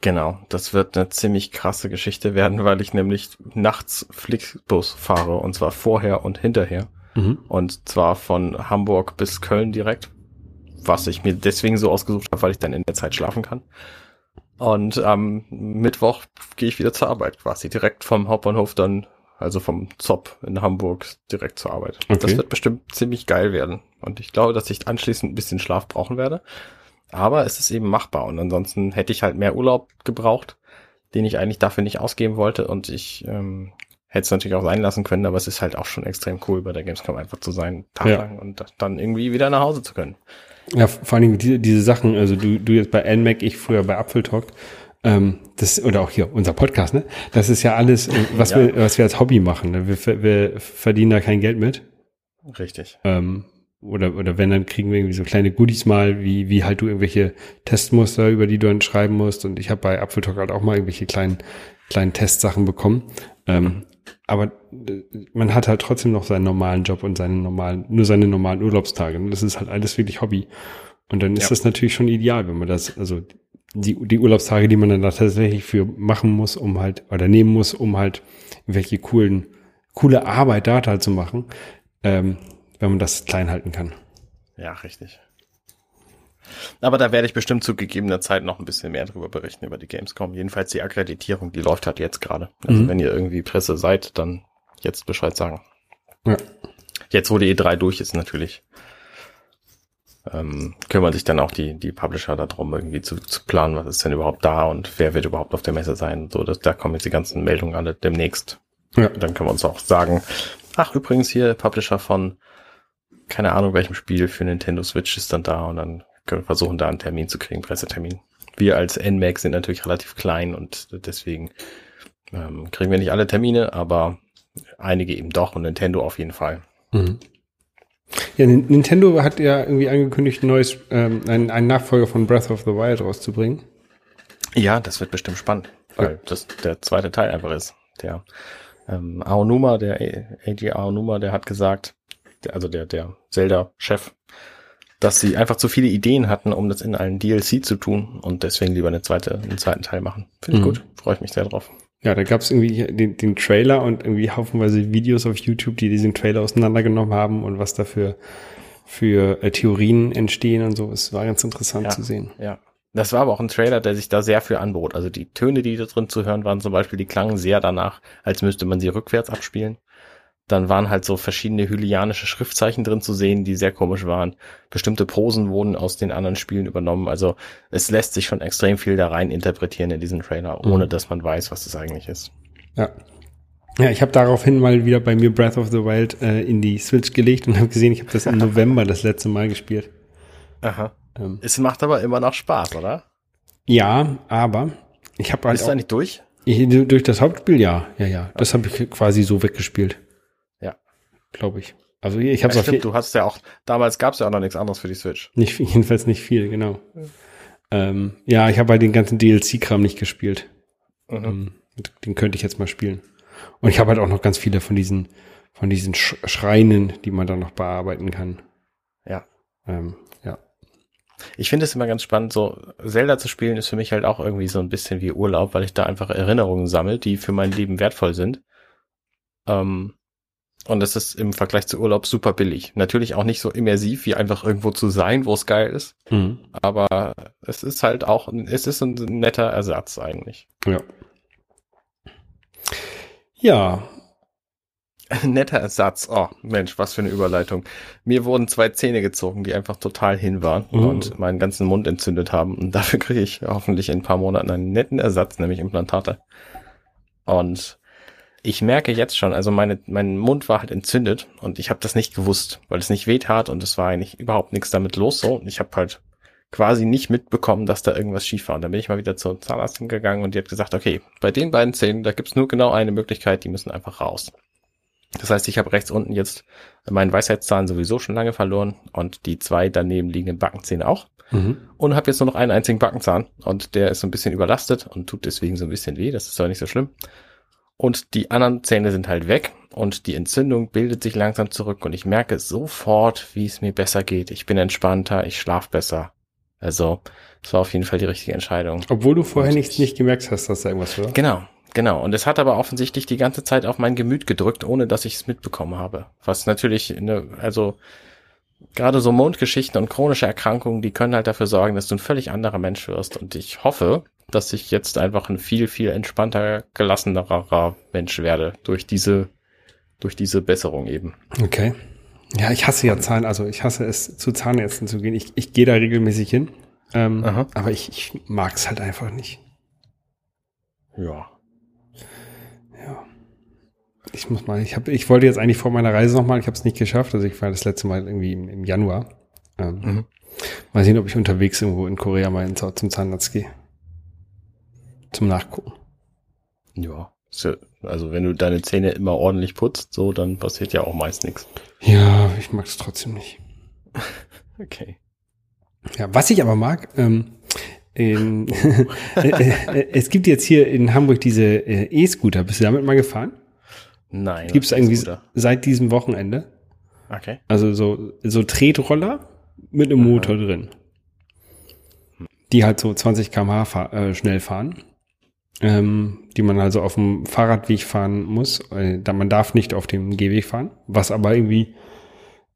Genau, das wird eine ziemlich krasse Geschichte werden, weil ich nämlich nachts Flixbus fahre und zwar vorher und hinterher. Mhm. Und zwar von Hamburg bis Köln direkt, was ich mir deswegen so ausgesucht habe, weil ich dann in der Zeit schlafen kann. Und am Mittwoch gehe ich wieder zur Arbeit, quasi direkt vom Hauptbahnhof dann, also vom ZOP in Hamburg direkt zur Arbeit. Okay. Das wird bestimmt ziemlich geil werden. Und ich glaube, dass ich anschließend ein bisschen Schlaf brauchen werde. Aber es ist eben machbar. Und ansonsten hätte ich halt mehr Urlaub gebraucht, den ich eigentlich dafür nicht ausgeben wollte. Und ich ähm, hätte es natürlich auch sein lassen können, aber es ist halt auch schon extrem cool, bei der Gamescom einfach zu sein, Tag Ja. lang und dann irgendwie wieder nach Hause zu können. Ja, vor allen Dingen diese, diese Sachen, also du, du jetzt bei NMAC, ich früher bei Apfeltalk, ähm, das, oder auch hier unser Podcast, ne? Das ist ja alles, äh, (laughs) was, Ja. wir, was wir als Hobby machen. Ne? Wir, wir verdienen da kein Geld mit. Richtig. Ähm, oder, oder wenn, dann kriegen wir irgendwie so kleine Goodies mal, wie, wie halt du irgendwelche Testmuster, über die du dann schreiben musst. Und ich habe bei Apfeltalk halt auch mal irgendwelche kleinen, kleinen Testsachen bekommen. Ähm, aber äh, man hat halt trotzdem noch seinen normalen Job und seine normalen, nur seine normalen Urlaubstage. Und das ist halt alles wirklich Hobby. Und dann ist Ja. das natürlich schon ideal, wenn man das, also die, die Urlaubstage, die man dann da tatsächlich für machen muss, um halt, oder nehmen muss, um halt irgendwelche coolen, coole Arbeit da halt zu machen, ähm, wenn man das klein halten kann. Ja, richtig. Aber da werde ich bestimmt zu gegebener Zeit noch ein bisschen mehr drüber berichten, über die Gamescom. Jedenfalls die Akkreditierung, die läuft halt jetzt gerade. Also Mhm. wenn ihr irgendwie Presse seid, dann jetzt Bescheid sagen. Ja. Jetzt, wo die E3 durch ist, natürlich, ähm, kümmern sich dann auch die, die Publisher darum, irgendwie zu, zu planen, was ist denn überhaupt da und wer wird überhaupt auf der Messe sein. So, dass, da kommen jetzt die ganzen Meldungen alle demnächst. Ja. Dann können wir uns auch sagen, ach, übrigens hier Publisher von keine Ahnung welchem Spiel für Nintendo Switch ist dann da und dann können wir versuchen, da einen Termin zu kriegen, Pressetermin. Wir als NMAX sind natürlich relativ klein und deswegen ähm, kriegen wir nicht alle Termine, aber einige eben doch und Nintendo auf jeden Fall. Mhm. Ja, Nin- Nintendo hat ja irgendwie angekündigt, ein neues, ähm, einen, einen Nachfolger von Breath of the Wild rauszubringen. Ja, das wird bestimmt spannend, weil das der zweite Teil einfach ist. Der ähm, Aonuma, der AG Aonuma, der hat gesagt, also der, der Zelda-Chef, dass sie einfach zu viele Ideen hatten, um das in einen DLC zu tun und deswegen lieber eine zweite, einen zweiten Teil machen. Finde ich Mhm. gut, freue ich mich sehr drauf. Ja, da gab es irgendwie den, den Trailer und irgendwie haufenweise Videos auf YouTube, die diesen Trailer auseinandergenommen haben und was da für, für äh, Theorien entstehen und so. Es war ganz interessant Ja. zu sehen. Ja. Das war aber auch ein Trailer, der sich da sehr für anbot. Also die Töne, die da drin zu hören waren zum Beispiel, die klangen sehr danach, als müsste man sie rückwärts abspielen. Dann waren halt so verschiedene hylianische Schriftzeichen drin zu sehen, die sehr komisch waren. Bestimmte Posen wurden aus den anderen Spielen übernommen. Also es lässt sich schon extrem viel da rein interpretieren in diesen Trailer, ohne mhm. dass man weiß, was das eigentlich ist. Ja. Ja, ich habe daraufhin mal wieder bei mir Breath of the Wild äh, in die Switch gelegt und habe gesehen, ich habe das im (laughs) November das letzte Mal gespielt. Aha. Ähm. Es macht aber immer noch Spaß, oder? Ja, aber ich habe halt. Bist du eigentlich durch? Ich, durch das Hauptspiel, ja. Ja, ja. Das habe ich quasi so weggespielt. Glaube ich. Also ich habe ja, stimmt, du hast ja auch, damals gab es ja auch noch nichts anderes für die Switch. Nicht, (laughs) jedenfalls nicht viel, genau. Ja, ähm, ja ich habe halt den ganzen DLC-Kram nicht gespielt. Mhm. Ähm, den könnte ich jetzt mal spielen. Und ich habe halt auch noch ganz viele von diesen, von diesen Schreinen, die man dann noch bearbeiten kann. Ja. Ähm, ja. Ich finde es immer ganz spannend, so Zelda zu spielen ist für mich halt auch irgendwie so ein bisschen wie Urlaub, weil ich da einfach Erinnerungen sammle, die für mein Leben wertvoll sind. Ähm, und das ist im Vergleich zu Urlaub super billig. Natürlich auch nicht so immersiv, wie einfach irgendwo zu sein, wo es geil ist. Mhm. Aber es ist halt auch, es ist ein netter Ersatz eigentlich. Ja. Ja. Netter Ersatz. Oh, Mensch, was für eine Überleitung. Mir wurden zwei Zähne gezogen, die einfach total hin waren mhm. und meinen ganzen Mund entzündet haben. Und dafür kriege ich hoffentlich in ein paar Monaten einen netten Ersatz, nämlich Implantate. Und ich merke jetzt schon, also meine, mein Mund war halt entzündet und ich habe das nicht gewusst, weil es nicht weh tat und es war eigentlich überhaupt nichts damit los so. Und ich habe halt quasi nicht mitbekommen, dass da irgendwas schief war. Und dann bin ich mal wieder zur Zahnarztin gegangen und die hat gesagt, okay, bei den beiden Zähnen, da gibt's nur genau eine Möglichkeit, die müssen einfach raus. Das heißt, ich habe rechts unten jetzt meinen Weisheitszahn sowieso schon lange verloren und die zwei daneben liegenden Backenzähne auch. Mhm. Und habe jetzt nur noch einen einzigen Backenzahn und der ist so ein bisschen überlastet und tut deswegen so ein bisschen weh. Das ist aber nicht so schlimm. Und die anderen Zähne sind halt weg und die Entzündung bildet sich langsam zurück und ich merke sofort, wie es mir besser geht. Ich bin entspannter, ich schlafe besser. Also, es war auf jeden Fall die richtige Entscheidung. Obwohl du vorher nicht, nicht gemerkt hast, dass da irgendwas war. Genau, genau. Und es hat aber offensichtlich die ganze Zeit auf mein Gemüt gedrückt, ohne dass ich es mitbekommen habe. Was natürlich, ne, also gerade so Mondgeschichten und chronische Erkrankungen, die können halt dafür sorgen, dass du ein völlig anderer Mensch wirst. Und ich hoffe, dass ich jetzt einfach ein viel, viel entspannter, gelassenerer Mensch werde durch diese, durch diese Besserung eben. Okay. Ja, ich hasse ja Zahn, also ich hasse es, zu Zahnärzten zu gehen. Ich, ich gehe da regelmäßig hin. Ähm, aber ich, ich mag es halt einfach nicht. Ja. Ja. Ich muss mal, ich habe, ich wollte jetzt eigentlich vor meiner Reise nochmal, ich habe es nicht geschafft. Also ich war das letzte Mal irgendwie im, im Januar. Ähm, mhm. Mal sehen, ob ich unterwegs irgendwo in Korea mal zum Zahnarzt gehe. Zum Nachgucken. Ja. Also wenn du deine Zähne immer ordentlich putzt, so, dann passiert ja auch meist nichts. Ja, ich mag es trotzdem nicht. (laughs) okay. Ja, was ich aber mag, ähm, (laughs) ähm, es gibt jetzt hier in Hamburg diese äh, E-Scooter. Bist du damit mal gefahren? Nein. Gibt es irgendwie seit diesem Wochenende? Okay. Also so, so Tretroller mit einem Motor drin. Die halt so 20 km/h fahr, äh, schnell fahren ähm, die man also auf dem Fahrradweg fahren muss. Äh, da man darf nicht auf dem Gehweg fahren, was aber irgendwie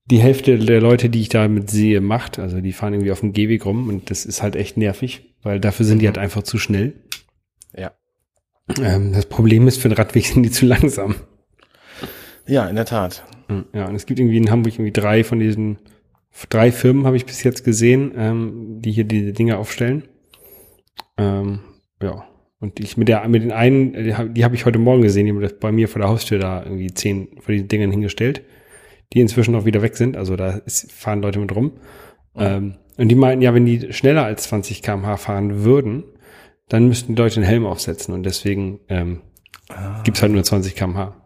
die Hälfte der Leute, die ich damit sehe, macht. Also die fahren irgendwie auf dem Gehweg rum und das ist halt echt nervig, weil dafür sind die halt einfach zu schnell. Ja. Ähm, das Problem ist, für den Radweg (laughs) sind die zu langsam. Ja, in der Tat. Ja, und es gibt irgendwie in Hamburg irgendwie drei von diesen, drei Firmen habe ich bis jetzt gesehen, ähm, die hier diese Dinge aufstellen. Ähm, ja, und ich mit der, mit den einen, die habe hab ich heute Morgen gesehen, die haben bei mir vor der Haustür da irgendwie zehn von diesen Dingern hingestellt, die inzwischen auch wieder weg sind. Also da ist, fahren Leute mit rum. Mhm. Ähm, und die meinten, ja, wenn die schneller als 20 kmh fahren würden, dann müssten die Leute den Helm aufsetzen. Und deswegen ähm, ah. gibt halt nur 20 kmh.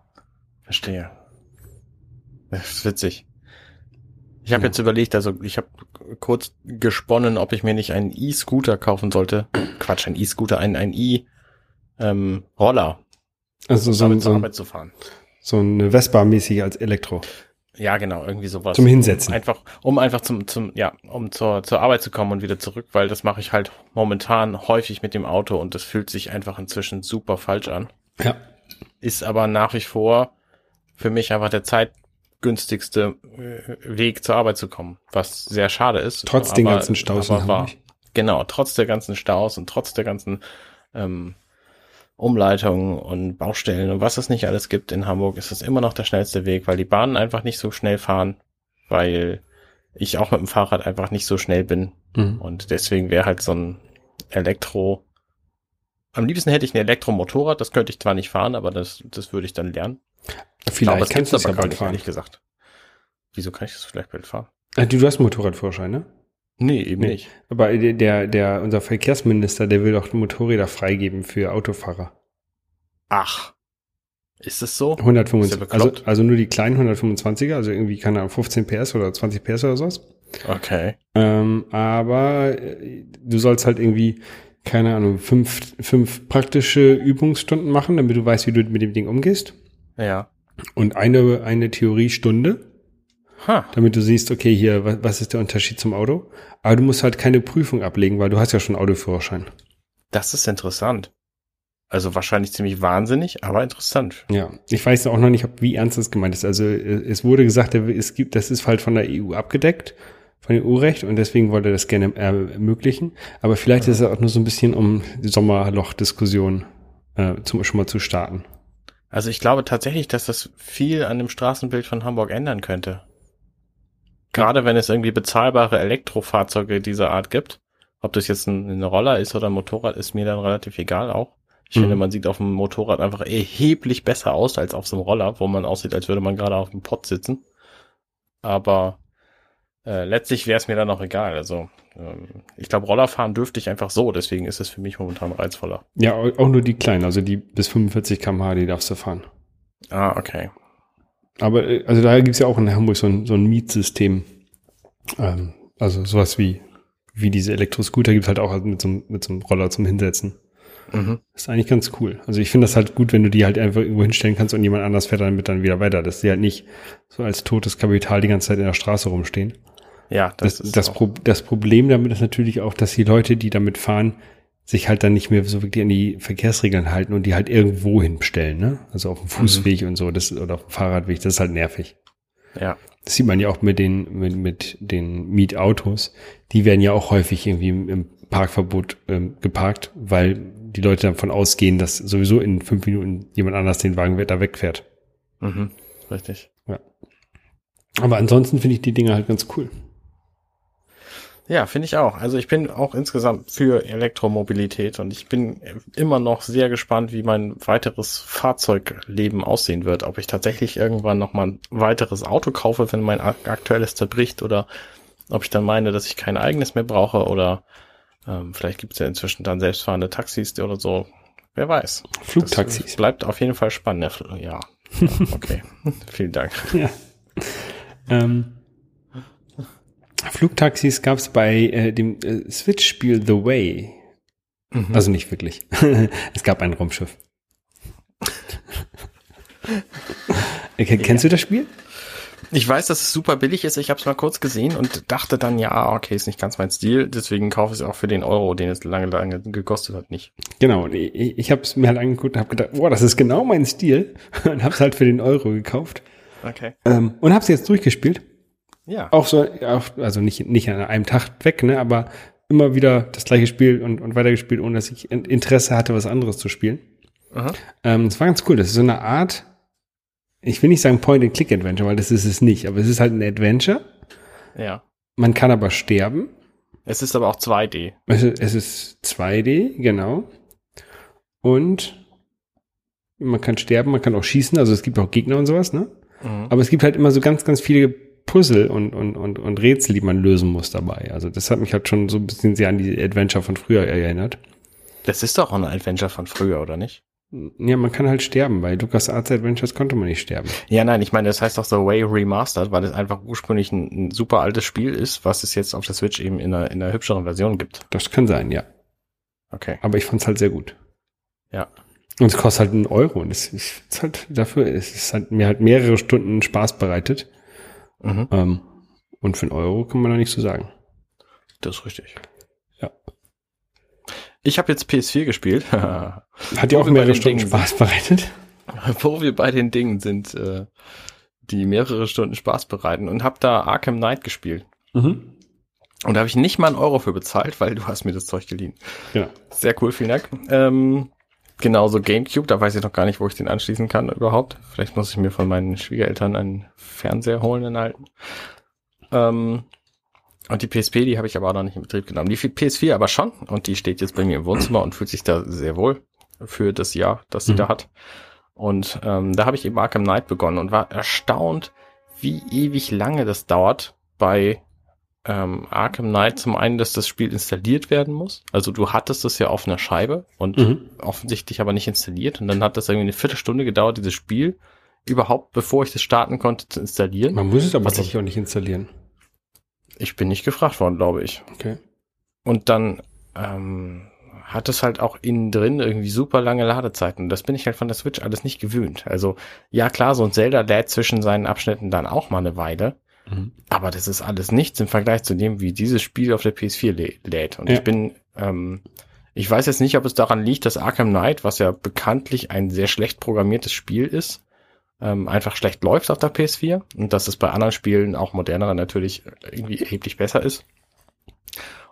Verstehe. Das ist witzig. Ich habe ja. jetzt überlegt, also ich habe kurz gesponnen, ob ich mir nicht einen E-Scooter kaufen sollte. Quatsch, ein E-Scooter, ein, ein E-Roller. Ähm, also so, damit so, zur Arbeit zu fahren. So eine Vespa-mäßig als Elektro. Ja, genau, irgendwie sowas. Zum Hinsetzen. Um einfach, um einfach zum, zum, ja, um zur, zur Arbeit zu kommen und wieder zurück, weil das mache ich halt momentan häufig mit dem Auto und das fühlt sich einfach inzwischen super falsch an. Ja. Ist aber nach wie vor für mich einfach der Zeit, günstigste äh, Weg zur Arbeit zu kommen, was sehr schade ist. Trotz aber, den ganzen Staus. Aber war, genau, trotz der ganzen Staus und trotz der ganzen ähm, Umleitungen und Baustellen und was es nicht alles gibt in Hamburg, ist es immer noch der schnellste Weg, weil die Bahnen einfach nicht so schnell fahren, weil ich auch mit dem Fahrrad einfach nicht so schnell bin. Mhm. Und deswegen wäre halt so ein Elektro. Am liebsten hätte ich ein Elektromotorrad, das könnte ich zwar nicht fahren, aber das, das würde ich dann lernen. Vielleicht glaube, kannst du es aber gar nicht, fahren. ehrlich gesagt. Wieso kann ich das vielleicht bald fahren? Ah, du, du hast einen Motorradführerschein, ne? Nee, eben nee. nicht. Aber der, der, unser Verkehrsminister, der will doch Motorräder freigeben für Autofahrer. Ach. Ist es so? 125. Also, also nur die kleinen 125er, also irgendwie keine Ahnung, 15 PS oder 20 PS oder sowas. Okay. Ähm, aber äh, du sollst halt irgendwie, keine Ahnung, fünf, fünf praktische Übungsstunden machen, damit du weißt, wie du mit dem Ding umgehst. Ja. Und eine, eine Theoriestunde. Ha. Damit du siehst, okay, hier, was, was ist der Unterschied zum Auto? Aber du musst halt keine Prüfung ablegen, weil du hast ja schon Autoführerschein. Das ist interessant. Also wahrscheinlich ziemlich wahnsinnig, aber interessant. Ja, ich weiß auch noch nicht, ob, wie ernst das gemeint ist. Also es wurde gesagt, es gibt, das ist halt von der EU abgedeckt, von dem EU-Recht und deswegen wollte er das gerne ermöglichen. Aber vielleicht ja. ist es auch nur so ein bisschen, um die Sommerloch-Diskussion äh, zum, schon mal zu starten. Also ich glaube tatsächlich, dass das viel an dem Straßenbild von Hamburg ändern könnte. Gerade wenn es irgendwie bezahlbare Elektrofahrzeuge dieser Art gibt. Ob das jetzt ein, ein Roller ist oder ein Motorrad, ist mir dann relativ egal auch. Ich mhm. finde, man sieht auf dem Motorrad einfach erheblich besser aus als auf so einem Roller, wo man aussieht, als würde man gerade auf dem Pott sitzen. Aber äh, letztlich wäre es mir dann auch egal. Also ähm, ich glaube, Rollerfahren dürfte ich einfach so, deswegen ist es für mich momentan reizvoller. Ja, auch nur die kleinen, also die bis 45 km/h, die darfst du fahren. Ah, okay. Aber äh, also da gibt's ja auch in Hamburg so ein, so ein Mietsystem. Ähm, also sowas wie, wie diese Elektroscooter gibt's halt auch mit so, mit so einem Roller zum Hinsetzen. Mhm. Ist eigentlich ganz cool. Also ich finde das halt gut, wenn du die halt einfach irgendwo hinstellen kannst und jemand anders fährt damit dann wieder weiter, dass die halt nicht so als totes Kapital die ganze Zeit in der Straße rumstehen. Ja, das, das das, Pro das Problem damit ist natürlich auch, dass die Leute, die damit fahren, sich halt dann nicht mehr so wirklich an die Verkehrsregeln halten und die halt irgendwo hinstellen, ne? Also auf dem Fußweg mhm. und so, das oder auf dem Fahrradweg, das ist halt nervig. Ja. Das sieht man ja auch mit den mit, mit den Mietautos, die werden ja auch häufig irgendwie im, im Parkverbot ähm, geparkt, weil die Leute davon ausgehen, dass sowieso in fünf Minuten jemand anders den Wagen da wegfährt. Mhm, richtig. Ja. Aber ansonsten finde ich die Dinge halt ganz cool. Ja, finde ich auch. Also ich bin auch insgesamt für Elektromobilität und ich bin immer noch sehr gespannt, wie mein weiteres Fahrzeugleben aussehen wird. Ob ich tatsächlich irgendwann noch mal ein weiteres Auto kaufe, wenn mein aktuelles zerbricht oder ob ich dann meine, dass ich kein eigenes mehr brauche oder ähm, vielleicht gibt es ja inzwischen dann selbstfahrende Taxis oder so. Wer weiß. Flugtaxis. Das bleibt auf jeden Fall spannend. Ja. okay. (laughs) Vielen Dank. Ja. Ähm, Flugtaxis gab es bei äh, dem äh, Switch-Spiel The Way. Mhm. Also nicht wirklich. (laughs) es gab ein Raumschiff. Kennst ja. du das Spiel? Ich weiß, dass es super billig ist. Ich habe es mal kurz gesehen und dachte dann, ja, okay, ist nicht ganz mein Stil. Deswegen kaufe ich es auch für den Euro, den es lange, lange gekostet hat, nicht. Genau. Ich, ich habe es mir halt angeguckt und habe gedacht, boah, das ist genau mein Stil. (laughs) Und habe es halt für den Euro gekauft. Okay. Ähm, und habe es jetzt durchgespielt. Ja. Auch so, also nicht, nicht an einem Tag weg, ne, aber immer wieder das gleiche Spiel und, und weitergespielt, ohne dass ich Interesse hatte, was anderes zu spielen. Ähm, das war ganz cool. Das ist so eine Art ich will nicht sagen Point-and-Click-Adventure, weil das ist es nicht, aber es ist halt ein Adventure. Ja. Man kann aber sterben. Es ist aber auch 2D. Es ist, es ist 2D, genau. Und man kann sterben, man kann auch schießen, also es gibt auch Gegner und sowas, ne? Mhm. Aber es gibt halt immer so ganz, ganz viele Puzzle und, und, und, und Rätsel, die man lösen muss dabei. Also das hat mich halt schon so ein bisschen sehr an die Adventure von früher erinnert. Das ist doch auch ein Adventure von früher, oder nicht? Ja, man kann halt sterben. Bei Lucas Arts Adventures konnte man nicht sterben. Ja, nein, ich meine, das heißt auch The Way Remastered, weil es einfach ursprünglich ein, ein, super altes Spiel ist, was es jetzt auf der Switch eben in einer, in einer hübscheren Version gibt. Das kann sein, ja. Okay. Aber ich fand's halt sehr gut. Ja. Und es kostet halt einen Euro und es ist halt dafür, es ist halt mir halt mehrere Stunden Spaß bereitet. Mhm. Ähm, und für einen Euro kann man da nicht so sagen. Das ist richtig. Ja. Ich habe jetzt PS4 gespielt. (laughs) Hat dir auch mehrere Stunden Dingen Spaß bereitet? (laughs) Wo wir bei den Dingen sind, äh, die mehrere Stunden Spaß bereiten und habe da Arkham Knight gespielt. Mhm. Und da habe ich nicht mal einen Euro für bezahlt, weil du hast mir das Zeug geliehen. Ja. Sehr cool, vielen Dank. Ähm, genauso Gamecube, da weiß ich noch gar nicht, wo ich den anschließen kann überhaupt. Vielleicht muss ich mir von meinen Schwiegereltern einen Fernseher holen in alten. Ähm, und die PSP, die habe ich aber auch noch nicht in Betrieb genommen. Die PS4 aber schon und die steht jetzt bei mir im Wohnzimmer und fühlt sich da sehr wohl für das Jahr, das sie mhm. da hat. Und ähm, da habe ich eben Arkham Knight begonnen und war erstaunt, wie ewig lange das dauert bei ähm, Arkham Knight. Zum einen, dass das Spiel installiert werden muss. Also du hattest das ja auf einer Scheibe und mhm. offensichtlich aber nicht installiert. Und dann hat das irgendwie eine Viertelstunde gedauert, dieses Spiel überhaupt, bevor ich das starten konnte, zu installieren. Man muss es aber sicher auch nicht installieren. Ich bin nicht gefragt worden, glaube ich. Okay. Und dann ähm, hat es halt auch innen drin irgendwie super lange Ladezeiten. Und das bin ich halt von der Switch alles nicht gewöhnt. Also, ja klar, so ein Zelda lädt zwischen seinen Abschnitten dann auch mal eine Weile. Mhm. Aber das ist alles nichts im Vergleich zu dem, wie dieses Spiel auf der PS4 lä lädt. Und ja. ich bin, ähm, ich weiß jetzt nicht, ob es daran liegt, dass Arkham Knight, was ja bekanntlich ein sehr schlecht programmiertes Spiel ist, ähm, einfach schlecht läuft auf der PS4 und dass es bei anderen Spielen, auch moderneren natürlich, irgendwie erheblich besser ist.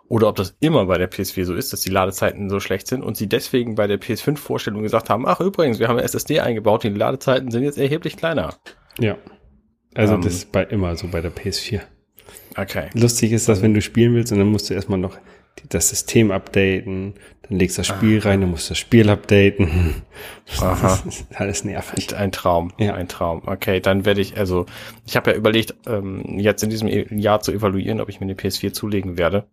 Oder ob das immer bei der PS4 so ist, dass die Ladezeiten so schlecht sind und sie deswegen bei der PS5-Vorstellung gesagt haben, ach übrigens, wir haben eine SSD eingebaut, die Ladezeiten sind jetzt erheblich kleiner. Ja. Also um, das ist bei immer so bei der PS4. Okay. Lustig ist, dass wenn du spielen willst und dann musst du erstmal noch das System updaten, dann legst du das Spiel Aha. rein, dann musst du das Spiel updaten. (laughs) Aha. Das ist alles nervig. Ein Traum, ja. ein Traum. Okay, dann werde ich, also ich habe ja überlegt, ähm, jetzt in diesem Jahr zu evaluieren, ob ich mir eine PS4 zulegen werde.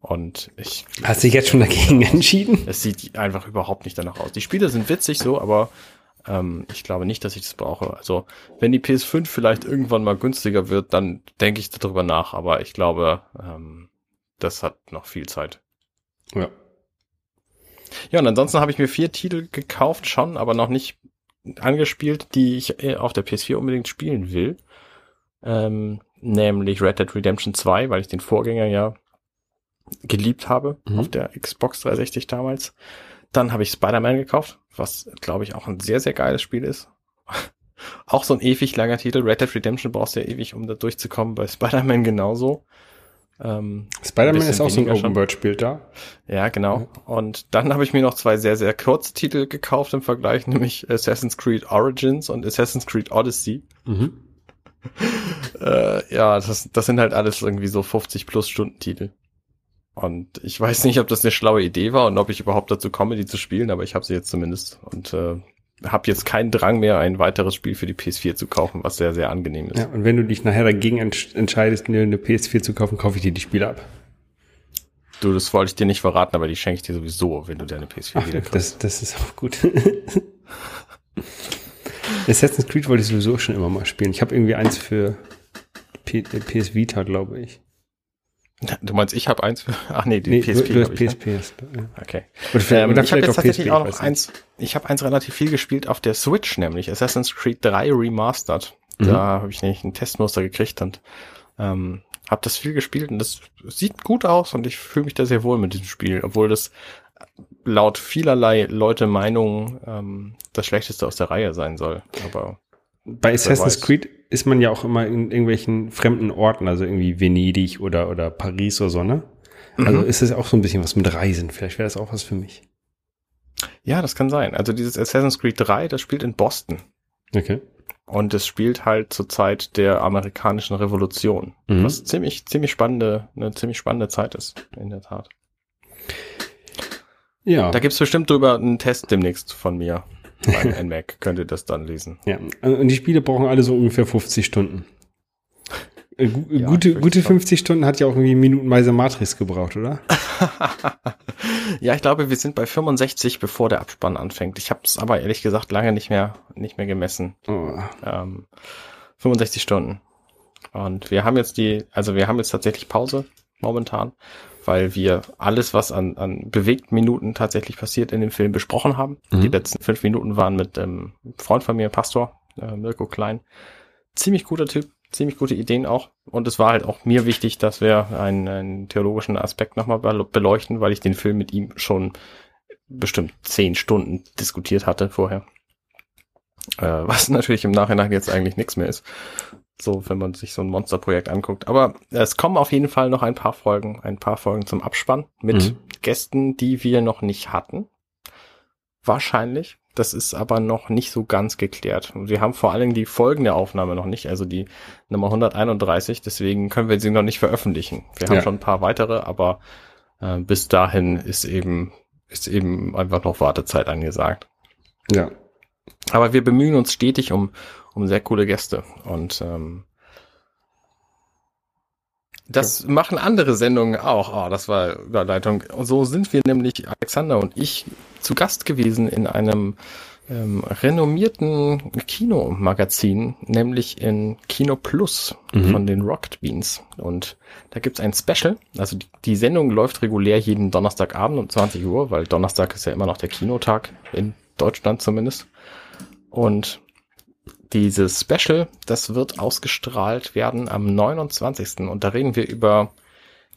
Und ich. Hast du dich jetzt schon dagegen (laughs) entschieden? Es sieht einfach überhaupt nicht danach aus. Die Spiele sind witzig so, aber ähm, ich glaube nicht, dass ich das brauche. Also, wenn die PS5 vielleicht irgendwann mal günstiger wird, dann denke ich darüber nach, aber ich glaube, ähm, das hat noch viel Zeit. Ja. Ja, und ansonsten habe ich mir vier Titel gekauft schon, aber noch nicht angespielt, die ich äh, auf der PS4 unbedingt spielen will. Ähm, nämlich Red Dead Redemption 2, weil ich den Vorgänger ja geliebt habe mhm. auf der Xbox 360 damals. Dann habe ich Spider-Man gekauft, was glaube ich auch ein sehr, sehr geiles Spiel ist. (laughs) auch so ein ewig langer Titel. Red Dead Redemption brauchst du ja ewig, um da durchzukommen. Bei Spider-Man (laughs) genauso. Ähm, Spider-Man ist auch so ein Open-World-Spiel da. Ja, genau. Ja. Und dann habe ich mir noch zwei sehr, sehr kurze Titel gekauft im Vergleich, nämlich Assassin's Creed Origins und Assassin's Creed Odyssey. Mhm. (laughs) äh, ja, das, das sind halt alles irgendwie so 50 plus Stunden Titel. Und ich weiß nicht, ob das eine schlaue Idee war und ob ich überhaupt dazu komme, die zu spielen, aber ich habe sie jetzt zumindest und äh, habe jetzt keinen Drang mehr, ein weiteres Spiel für die PS4 zu kaufen, was sehr, sehr angenehm ist. Ja, und wenn du dich nachher dagegen ent entscheidest, eine PS4 zu kaufen, kaufe ich dir die Spiele ab. Du, das wollte ich dir nicht verraten, aber die schenke ich dir sowieso, wenn du deine PS4 Ach, wieder kriegst. Das, das ist auch gut. (laughs) Assassin's Creed wollte ich sowieso schon immer mal spielen. Ich habe irgendwie eins für P PS Vita, glaube ich. Du meinst, ich habe eins? (laughs) Ach nee, die nee, PSP. Du, du PSP. Ne? Okay. Oder, ähm, ich habe jetzt tatsächlich PSP, auch noch eins. Ich habe eins relativ viel gespielt auf der Switch, nämlich Assassin's Creed 3 Remastered. Mhm. Da habe ich nämlich ein Testmuster gekriegt und ähm, habe das viel gespielt und das sieht gut aus und ich fühle mich da sehr wohl mit diesem Spiel, obwohl das laut vielerlei Leute Meinung ähm, das schlechteste aus der Reihe sein soll. Aber bei Assassin's Creed ist man ja auch immer in irgendwelchen fremden Orten, also irgendwie Venedig oder, oder Paris oder so, ne? Also mhm. ist es auch so ein bisschen was mit Reisen. Vielleicht wäre das auch was für mich. Ja, das kann sein. Also dieses Assassin's Creed 3, das spielt in Boston. Okay. Und es spielt halt zur Zeit der amerikanischen Revolution. Mhm. Was ziemlich, ziemlich spannende, eine ziemlich spannende Zeit ist, in der Tat. Ja. Da gibt's bestimmt drüber einen Test demnächst von mir. Beim (laughs) NMAC könnt ihr das dann lesen. Ja, und die Spiele brauchen alle so ungefähr 50 Stunden. Äh, ja, gute, gute 50 Stunden hat ja auch irgendwie minutenweise Matrix gebraucht, oder? (laughs) ja, ich glaube, wir sind bei 65, bevor der Abspann anfängt. Ich habe es aber ehrlich gesagt lange nicht mehr, nicht mehr gemessen. Oh. Ähm, 65 Stunden. Und wir haben jetzt die, also wir haben jetzt tatsächlich Pause momentan weil wir alles, was an, an bewegten Minuten tatsächlich passiert in dem Film besprochen haben. Mhm. Die letzten fünf Minuten waren mit ähm, Freund von mir, Pastor, äh, Mirko Klein. Ziemlich guter Typ, ziemlich gute Ideen auch. Und es war halt auch mir wichtig, dass wir einen, einen theologischen Aspekt nochmal beleuchten, weil ich den Film mit ihm schon bestimmt zehn Stunden diskutiert hatte vorher. Äh, was (laughs) natürlich im Nachhinein jetzt eigentlich nichts mehr ist. So, wenn man sich so ein Monsterprojekt anguckt. Aber es kommen auf jeden Fall noch ein paar Folgen, ein paar Folgen zum Abspann mit mhm. Gästen, die wir noch nicht hatten. wahrscheinlich. Das ist aber noch nicht so ganz geklärt. Wir haben vor allen Dingen die Folgen der Aufnahme noch nicht, also die Nummer 131, deswegen können wir sie noch nicht veröffentlichen. Wir haben Ja. schon ein paar weitere, aber äh, bis dahin ist eben, ist eben einfach noch Wartezeit angesagt. Ja. Aber wir bemühen uns stetig um, um sehr coole Gäste. Und ähm, das machen andere Sendungen auch. Oh, das war Überleitung. Und so sind wir nämlich, Alexander und ich, zu Gast gewesen in einem ähm, renommierten Kinomagazin, nämlich in Kino Plus Mhm. von den Rocket Beans. Und da gibt's ein Special. Also die, die Sendung läuft regulär jeden Donnerstagabend um 20 Uhr, weil Donnerstag ist ja immer noch der Kinotag, in Deutschland zumindest. Und dieses Special, das wird ausgestrahlt werden am 29. Und da reden wir über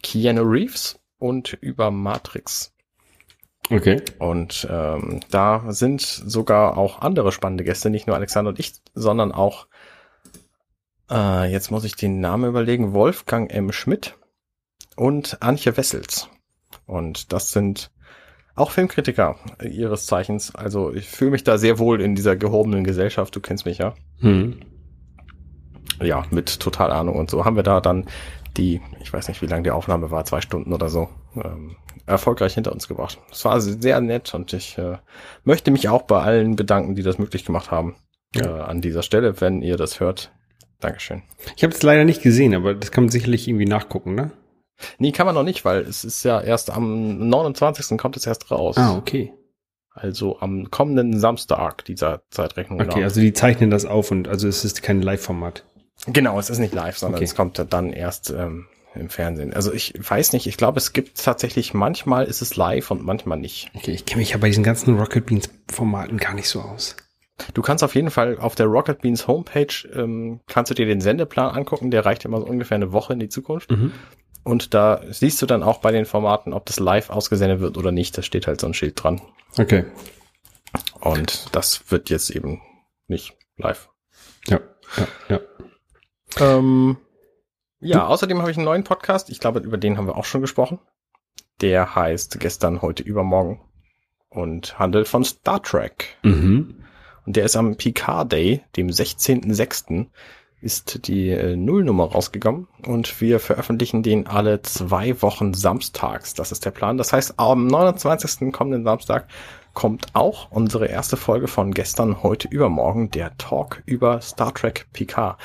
Keanu Reeves und über Matrix. Okay. Und ähm, da sind sogar auch andere spannende Gäste, nicht nur Alexander und ich, sondern auch, äh, jetzt muss ich den Namen überlegen, Wolfgang M. Schmidt und Antje Wessels. Und das sind auch Filmkritiker ihres Zeichens. Also ich fühle mich da sehr wohl in dieser gehobenen Gesellschaft, du kennst mich ja. Hm. Ja, mit total Ahnung und so haben wir da dann die, ich weiß nicht, wie lange die Aufnahme war, zwei Stunden oder so, ähm, erfolgreich hinter uns gebracht. Es war sehr nett und ich äh, möchte mich auch bei allen bedanken, die das möglich gemacht haben. Ja. Äh, an dieser Stelle, wenn ihr das hört. Dankeschön. Ich habe es leider nicht gesehen, aber das kann man sicherlich irgendwie nachgucken, ne? Nee, kann man noch nicht, weil es ist ja erst am 29. kommt es erst raus. Ah, okay. Also am kommenden Samstag dieser Zeitrechnung. Okay, nach. also die zeichnen das auf und also es ist kein Live-Format. Genau, es ist nicht live, sondern Okay. es kommt dann erst ähm, im Fernsehen. Also ich weiß nicht, ich glaube, es gibt tatsächlich, manchmal ist es live und manchmal nicht. Okay, ich kenne mich ja bei diesen ganzen Rocket Beans Formaten gar nicht so aus. Du kannst auf jeden Fall auf der Rocket Beans Homepage, ähm, kannst du dir den Sendeplan angucken, der reicht immer so ungefähr eine Woche in die Zukunft. Mhm. Und da siehst du dann auch bei den Formaten, ob das live ausgesendet wird oder nicht. Da steht halt so ein Schild dran. Okay. Und das wird jetzt eben nicht live. Ja, ja, ja. Ähm, ja, außerdem habe ich einen neuen Podcast. Ich glaube, über den haben wir auch schon gesprochen. Der heißt gestern, heute, übermorgen und handelt von Star Trek. Mhm. Und der ist am Picard Day, dem 16.06., ist die äh, Nullnummer rausgekommen und wir veröffentlichen den alle zwei Wochen samstags. Das ist der Plan. Das heißt, am 29. kommenden Samstag kommt auch unsere erste Folge von gestern, heute, übermorgen, der Talk über Star Trek Picard.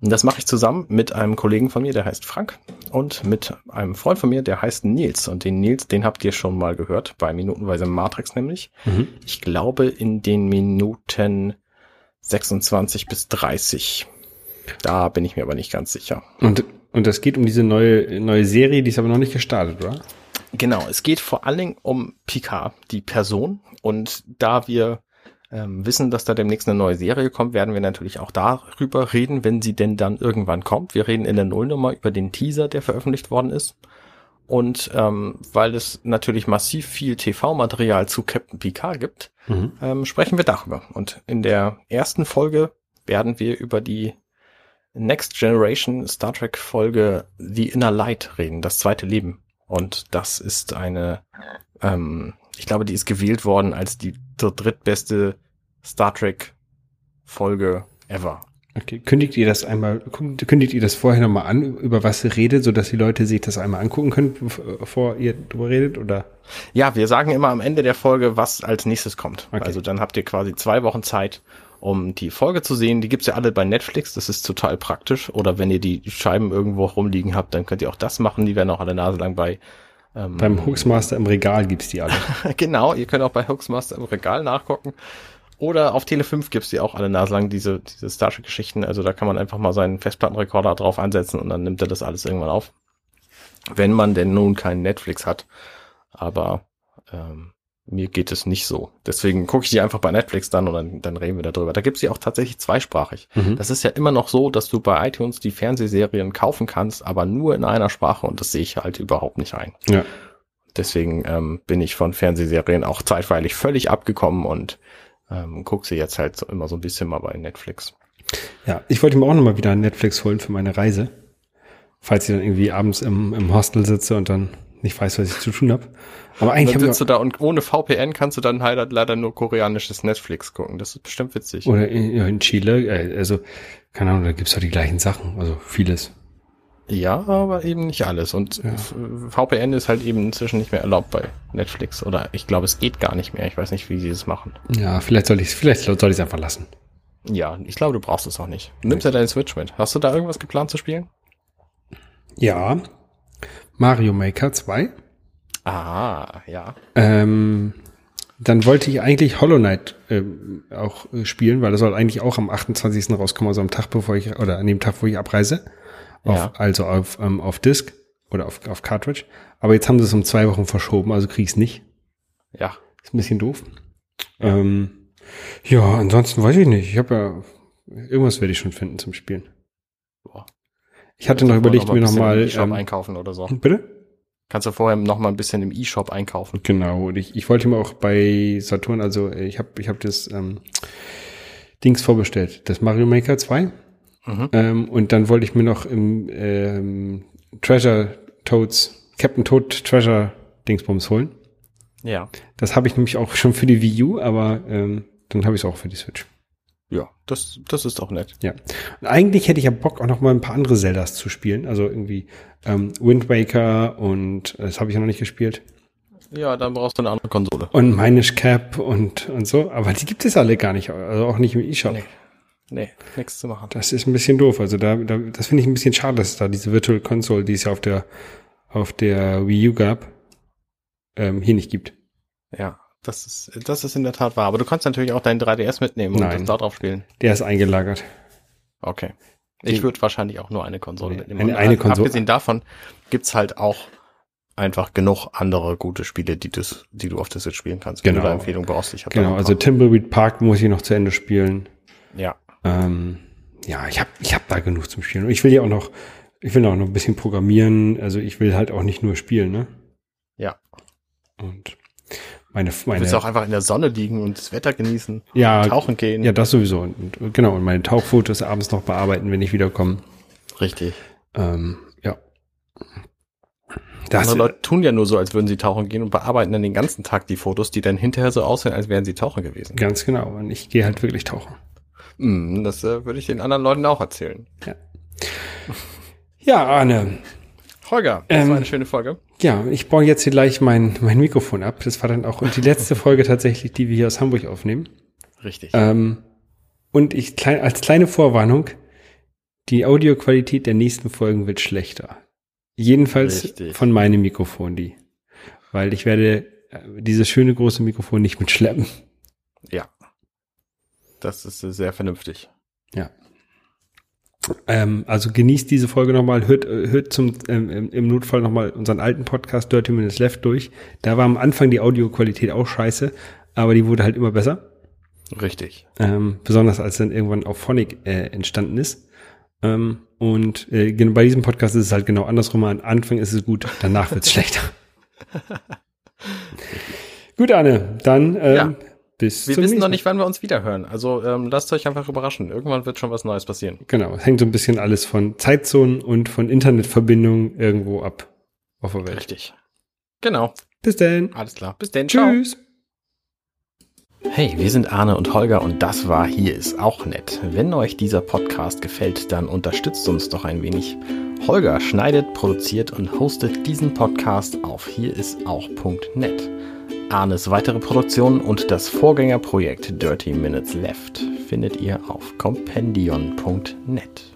Und das mache ich zusammen mit einem Kollegen von mir, der heißt Frank, und mit einem Freund von mir, der heißt Nils. Und den Nils, den habt ihr schon mal gehört, bei Minutenweise Matrix nämlich. Mhm. Ich glaube in den Minuten 26 bis 30. Da bin ich mir aber nicht ganz sicher. Und, und das geht um diese neue, neue Serie, die ist aber noch nicht gestartet, oder? Genau, es geht vor allen Dingen um Picard, die Person. Und da wir ähm, wissen, dass da demnächst eine neue Serie kommt, werden wir natürlich auch darüber reden, wenn sie denn dann irgendwann kommt. Wir reden in der Nullnummer über den Teaser, der veröffentlicht worden ist. Und ähm, weil es natürlich massiv viel TV-Material zu Captain Picard gibt, Mhm. ähm, sprechen wir darüber. Und in der ersten Folge werden wir über die Next Generation Star Trek Folge The Inner Light reden, das zweite Leben. Und das ist eine, ähm, ich glaube, die ist gewählt worden als die dr- drittbeste Star Trek Folge ever. Okay, kündigt ihr das einmal, kündigt ihr das vorher nochmal an, über was ihr redet, sodass die Leute sich das einmal angucken können, bevor ihr drüber redet, oder? Ja, wir sagen immer am Ende der Folge, was als nächstes kommt. Okay. Also dann habt ihr quasi zwei Wochen Zeit, um die Folge zu sehen. Die gibt's ja alle bei Netflix, das ist total praktisch. Oder wenn ihr die Scheiben irgendwo rumliegen habt, dann könnt ihr auch das machen. Die werden auch alle Nase lang bei. Ähm, Beim Hooksmaster im Regal gibt's die alle. (laughs) genau, ihr könnt auch bei Hooksmaster im Regal nachgucken. Oder auf Tele 5 gibt's die auch alle Nase lang, diese, diese Star Trek-Geschichten. Also da kann man einfach mal seinen Festplattenrekorder drauf ansetzen und dann nimmt er das alles irgendwann auf. Wenn man denn nun keinen Netflix hat. Aber ähm, mir geht es nicht so. Deswegen gucke ich die einfach bei Netflix dann und dann, dann reden wir darüber. Da gibt's die auch tatsächlich zweisprachig. Mhm. Das ist ja immer noch so, dass du bei iTunes die Fernsehserien kaufen kannst, aber nur in einer Sprache und das sehe ich halt überhaupt nicht ein. Ja. Deswegen ähm, bin ich von Fernsehserien auch zeitweilig völlig abgekommen und ähm, gucke sie jetzt halt so immer so ein bisschen mal bei Netflix. Ja, ich wollte mir auch nochmal wieder Netflix holen für meine Reise. Falls ich dann irgendwie abends im, im Hostel sitze und dann nicht weiß, was ich zu tun habe. Aber eigentlich dann habe sitzt du da und ohne VPN kannst du dann halt leider nur koreanisches Netflix gucken. Das ist bestimmt witzig. Oder in, ja, in Chile, äh, also, keine Ahnung, da gibt's doch die gleichen Sachen, also vieles. Ja, aber eben nicht alles. Und Ja. VPN ist halt eben inzwischen nicht mehr erlaubt bei Netflix. Oder ich glaube, es geht gar nicht mehr. Ich weiß nicht, wie sie es machen. Ja, vielleicht soll ich vielleicht soll ich es einfach lassen. Ja, ich glaube, du brauchst es auch nicht. Nimmst ja deinen Switch mit. Hast du da irgendwas geplant zu spielen? Ja. Mario Maker 2. Ah, ja. Ähm, dann wollte ich eigentlich Hollow Knight ähm, auch äh, spielen, weil das soll eigentlich auch am 28. rauskommen, also am Tag bevor ich, oder an dem Tag, wo ich abreise. Auf, Ja. Also auf, ähm, auf Disk oder auf, auf Cartridge. Aber jetzt haben sie es um zwei Wochen verschoben, also krieg ich's nicht. Ja. Ist ein bisschen doof. Ja, ähm, ja ansonsten weiß ich nicht. Ich habe ja, irgendwas werde ich schon finden zum Spielen. Boah. Ich hatte noch überlegt, mir ein bisschen nochmal. im E-Shop Ähm, einkaufen oder so. bitte? Kannst du vorher noch mal ein bisschen im E-Shop einkaufen. Genau, und ich, ich wollte mir auch bei Saturn, also äh, ich habe ich hab das ähm, Dings vorbestellt, das Mario Maker 2. Mhm. Ähm, und dann wollte ich mir noch im ähm, Treasure Toads, Captain Toad Treasure Dingsbums holen. Ja. Das habe ich nämlich auch schon für die Wii U, aber ähm, dann habe ich es auch für die Switch. Ja, das, das ist doch nett. Ja. Und eigentlich hätte ich ja Bock, auch noch mal ein paar andere Zeldas zu spielen. Also irgendwie ähm, Wind Waker und äh, das habe ich ja noch nicht gespielt. Ja, dann brauchst du eine andere Konsole. Und Minish Cap und, und so. Aber die gibt es alle gar nicht. Also auch nicht im E-Shop. Nee. Nee, nichts zu machen. Das ist ein bisschen doof. Also da, da das finde ich ein bisschen schade, dass es da diese Virtual Console, die es ja auf der, auf der Wii U gab, ähm, hier nicht gibt. Ja, das ist, das ist in der Tat wahr. Aber du kannst natürlich auch deinen 3DS mitnehmen und Nein. das da drauf spielen. Der ist eingelagert. Okay. Ich würde wahrscheinlich auch nur eine Konsole Nee, mitnehmen. eine- Und eine Konsole- Abgesehen davon gibt's halt auch einfach genug andere gute Spiele, die, das, die du auf der Switch spielen kannst. Wenn Genau. du da Empfehlung brauchst. Ich Genau, also. Timbleweed Park muss ich noch zu Ende spielen. ja. Ähm, ja, ich habe ich hab da genug zum Spielen. Und ich will ja auch noch, ich will auch noch ein bisschen programmieren. Also ich will halt auch nicht nur spielen, ne? Ja. Und meine, Du meine, willst auch einfach in der Sonne liegen und das Wetter genießen, ja, tauchen gehen. ja, das sowieso. Und, und genau, und meine Tauchfotos abends noch bearbeiten, wenn ich wiederkomme. Richtig. Ähm, ja. Das, Andere Leute tun ja nur so, als würden sie tauchen gehen und bearbeiten dann den ganzen Tag die Fotos, die dann hinterher so aussehen, als wären sie tauchen gewesen. ganz genau. Und ich gehe halt wirklich tauchen. Mm, das äh, würde ich den anderen Leuten auch erzählen. Ja, Arne. Holger, das Ähm, war eine schöne Folge. Ja, ich baue jetzt hier gleich mein, mein Mikrofon ab. Das war dann auch die letzte Folge tatsächlich, die wir hier aus Hamburg aufnehmen. Richtig. Ähm, und ich als kleine Vorwarnung, die Audioqualität der nächsten Folgen wird schlechter. Jedenfalls Richtig. von meinem Mikrofon, die. Weil ich werde äh, dieses schöne große Mikrofon nicht mitschleppen. ja. Das ist sehr vernünftig. Ja. Ähm, also genießt diese Folge nochmal, hört, äh, hört zum, ähm, im- Notfall nochmal unseren alten Podcast Dirty Minutes Left durch. Da war am Anfang die Audioqualität auch scheiße, aber die wurde halt immer besser. Richtig. Ähm, besonders als dann irgendwann auf Phonic äh, entstanden ist. Ähm, und äh, bei diesem Podcast ist es halt genau andersrum. Am Anfang ist es gut, danach wird es (laughs) schlechter. (laughs) gut, Anne, dann ähm, Ja. Bis Wir wissen noch nicht, wann wir uns wiederhören. Also ähm, lasst euch einfach überraschen. Irgendwann wird schon was Neues passieren. Genau, es hängt so ein bisschen alles von Zeitzonen und von Internetverbindungen irgendwo ab auf der Welt. Richtig. Genau. Bis dann. Alles klar. Bis dann. Ciao. Tschüss. Hey, wir sind Arne und Holger und das war Hier ist auch nett. Wenn euch dieser Podcast gefällt, dann unterstützt uns doch ein wenig. Holger schneidet, produziert und hostet diesen Podcast auf hierisauch.net. Arnes weitere Produktionen und das Vorgängerprojekt Dirty Minutes Left findet ihr auf compendion.net.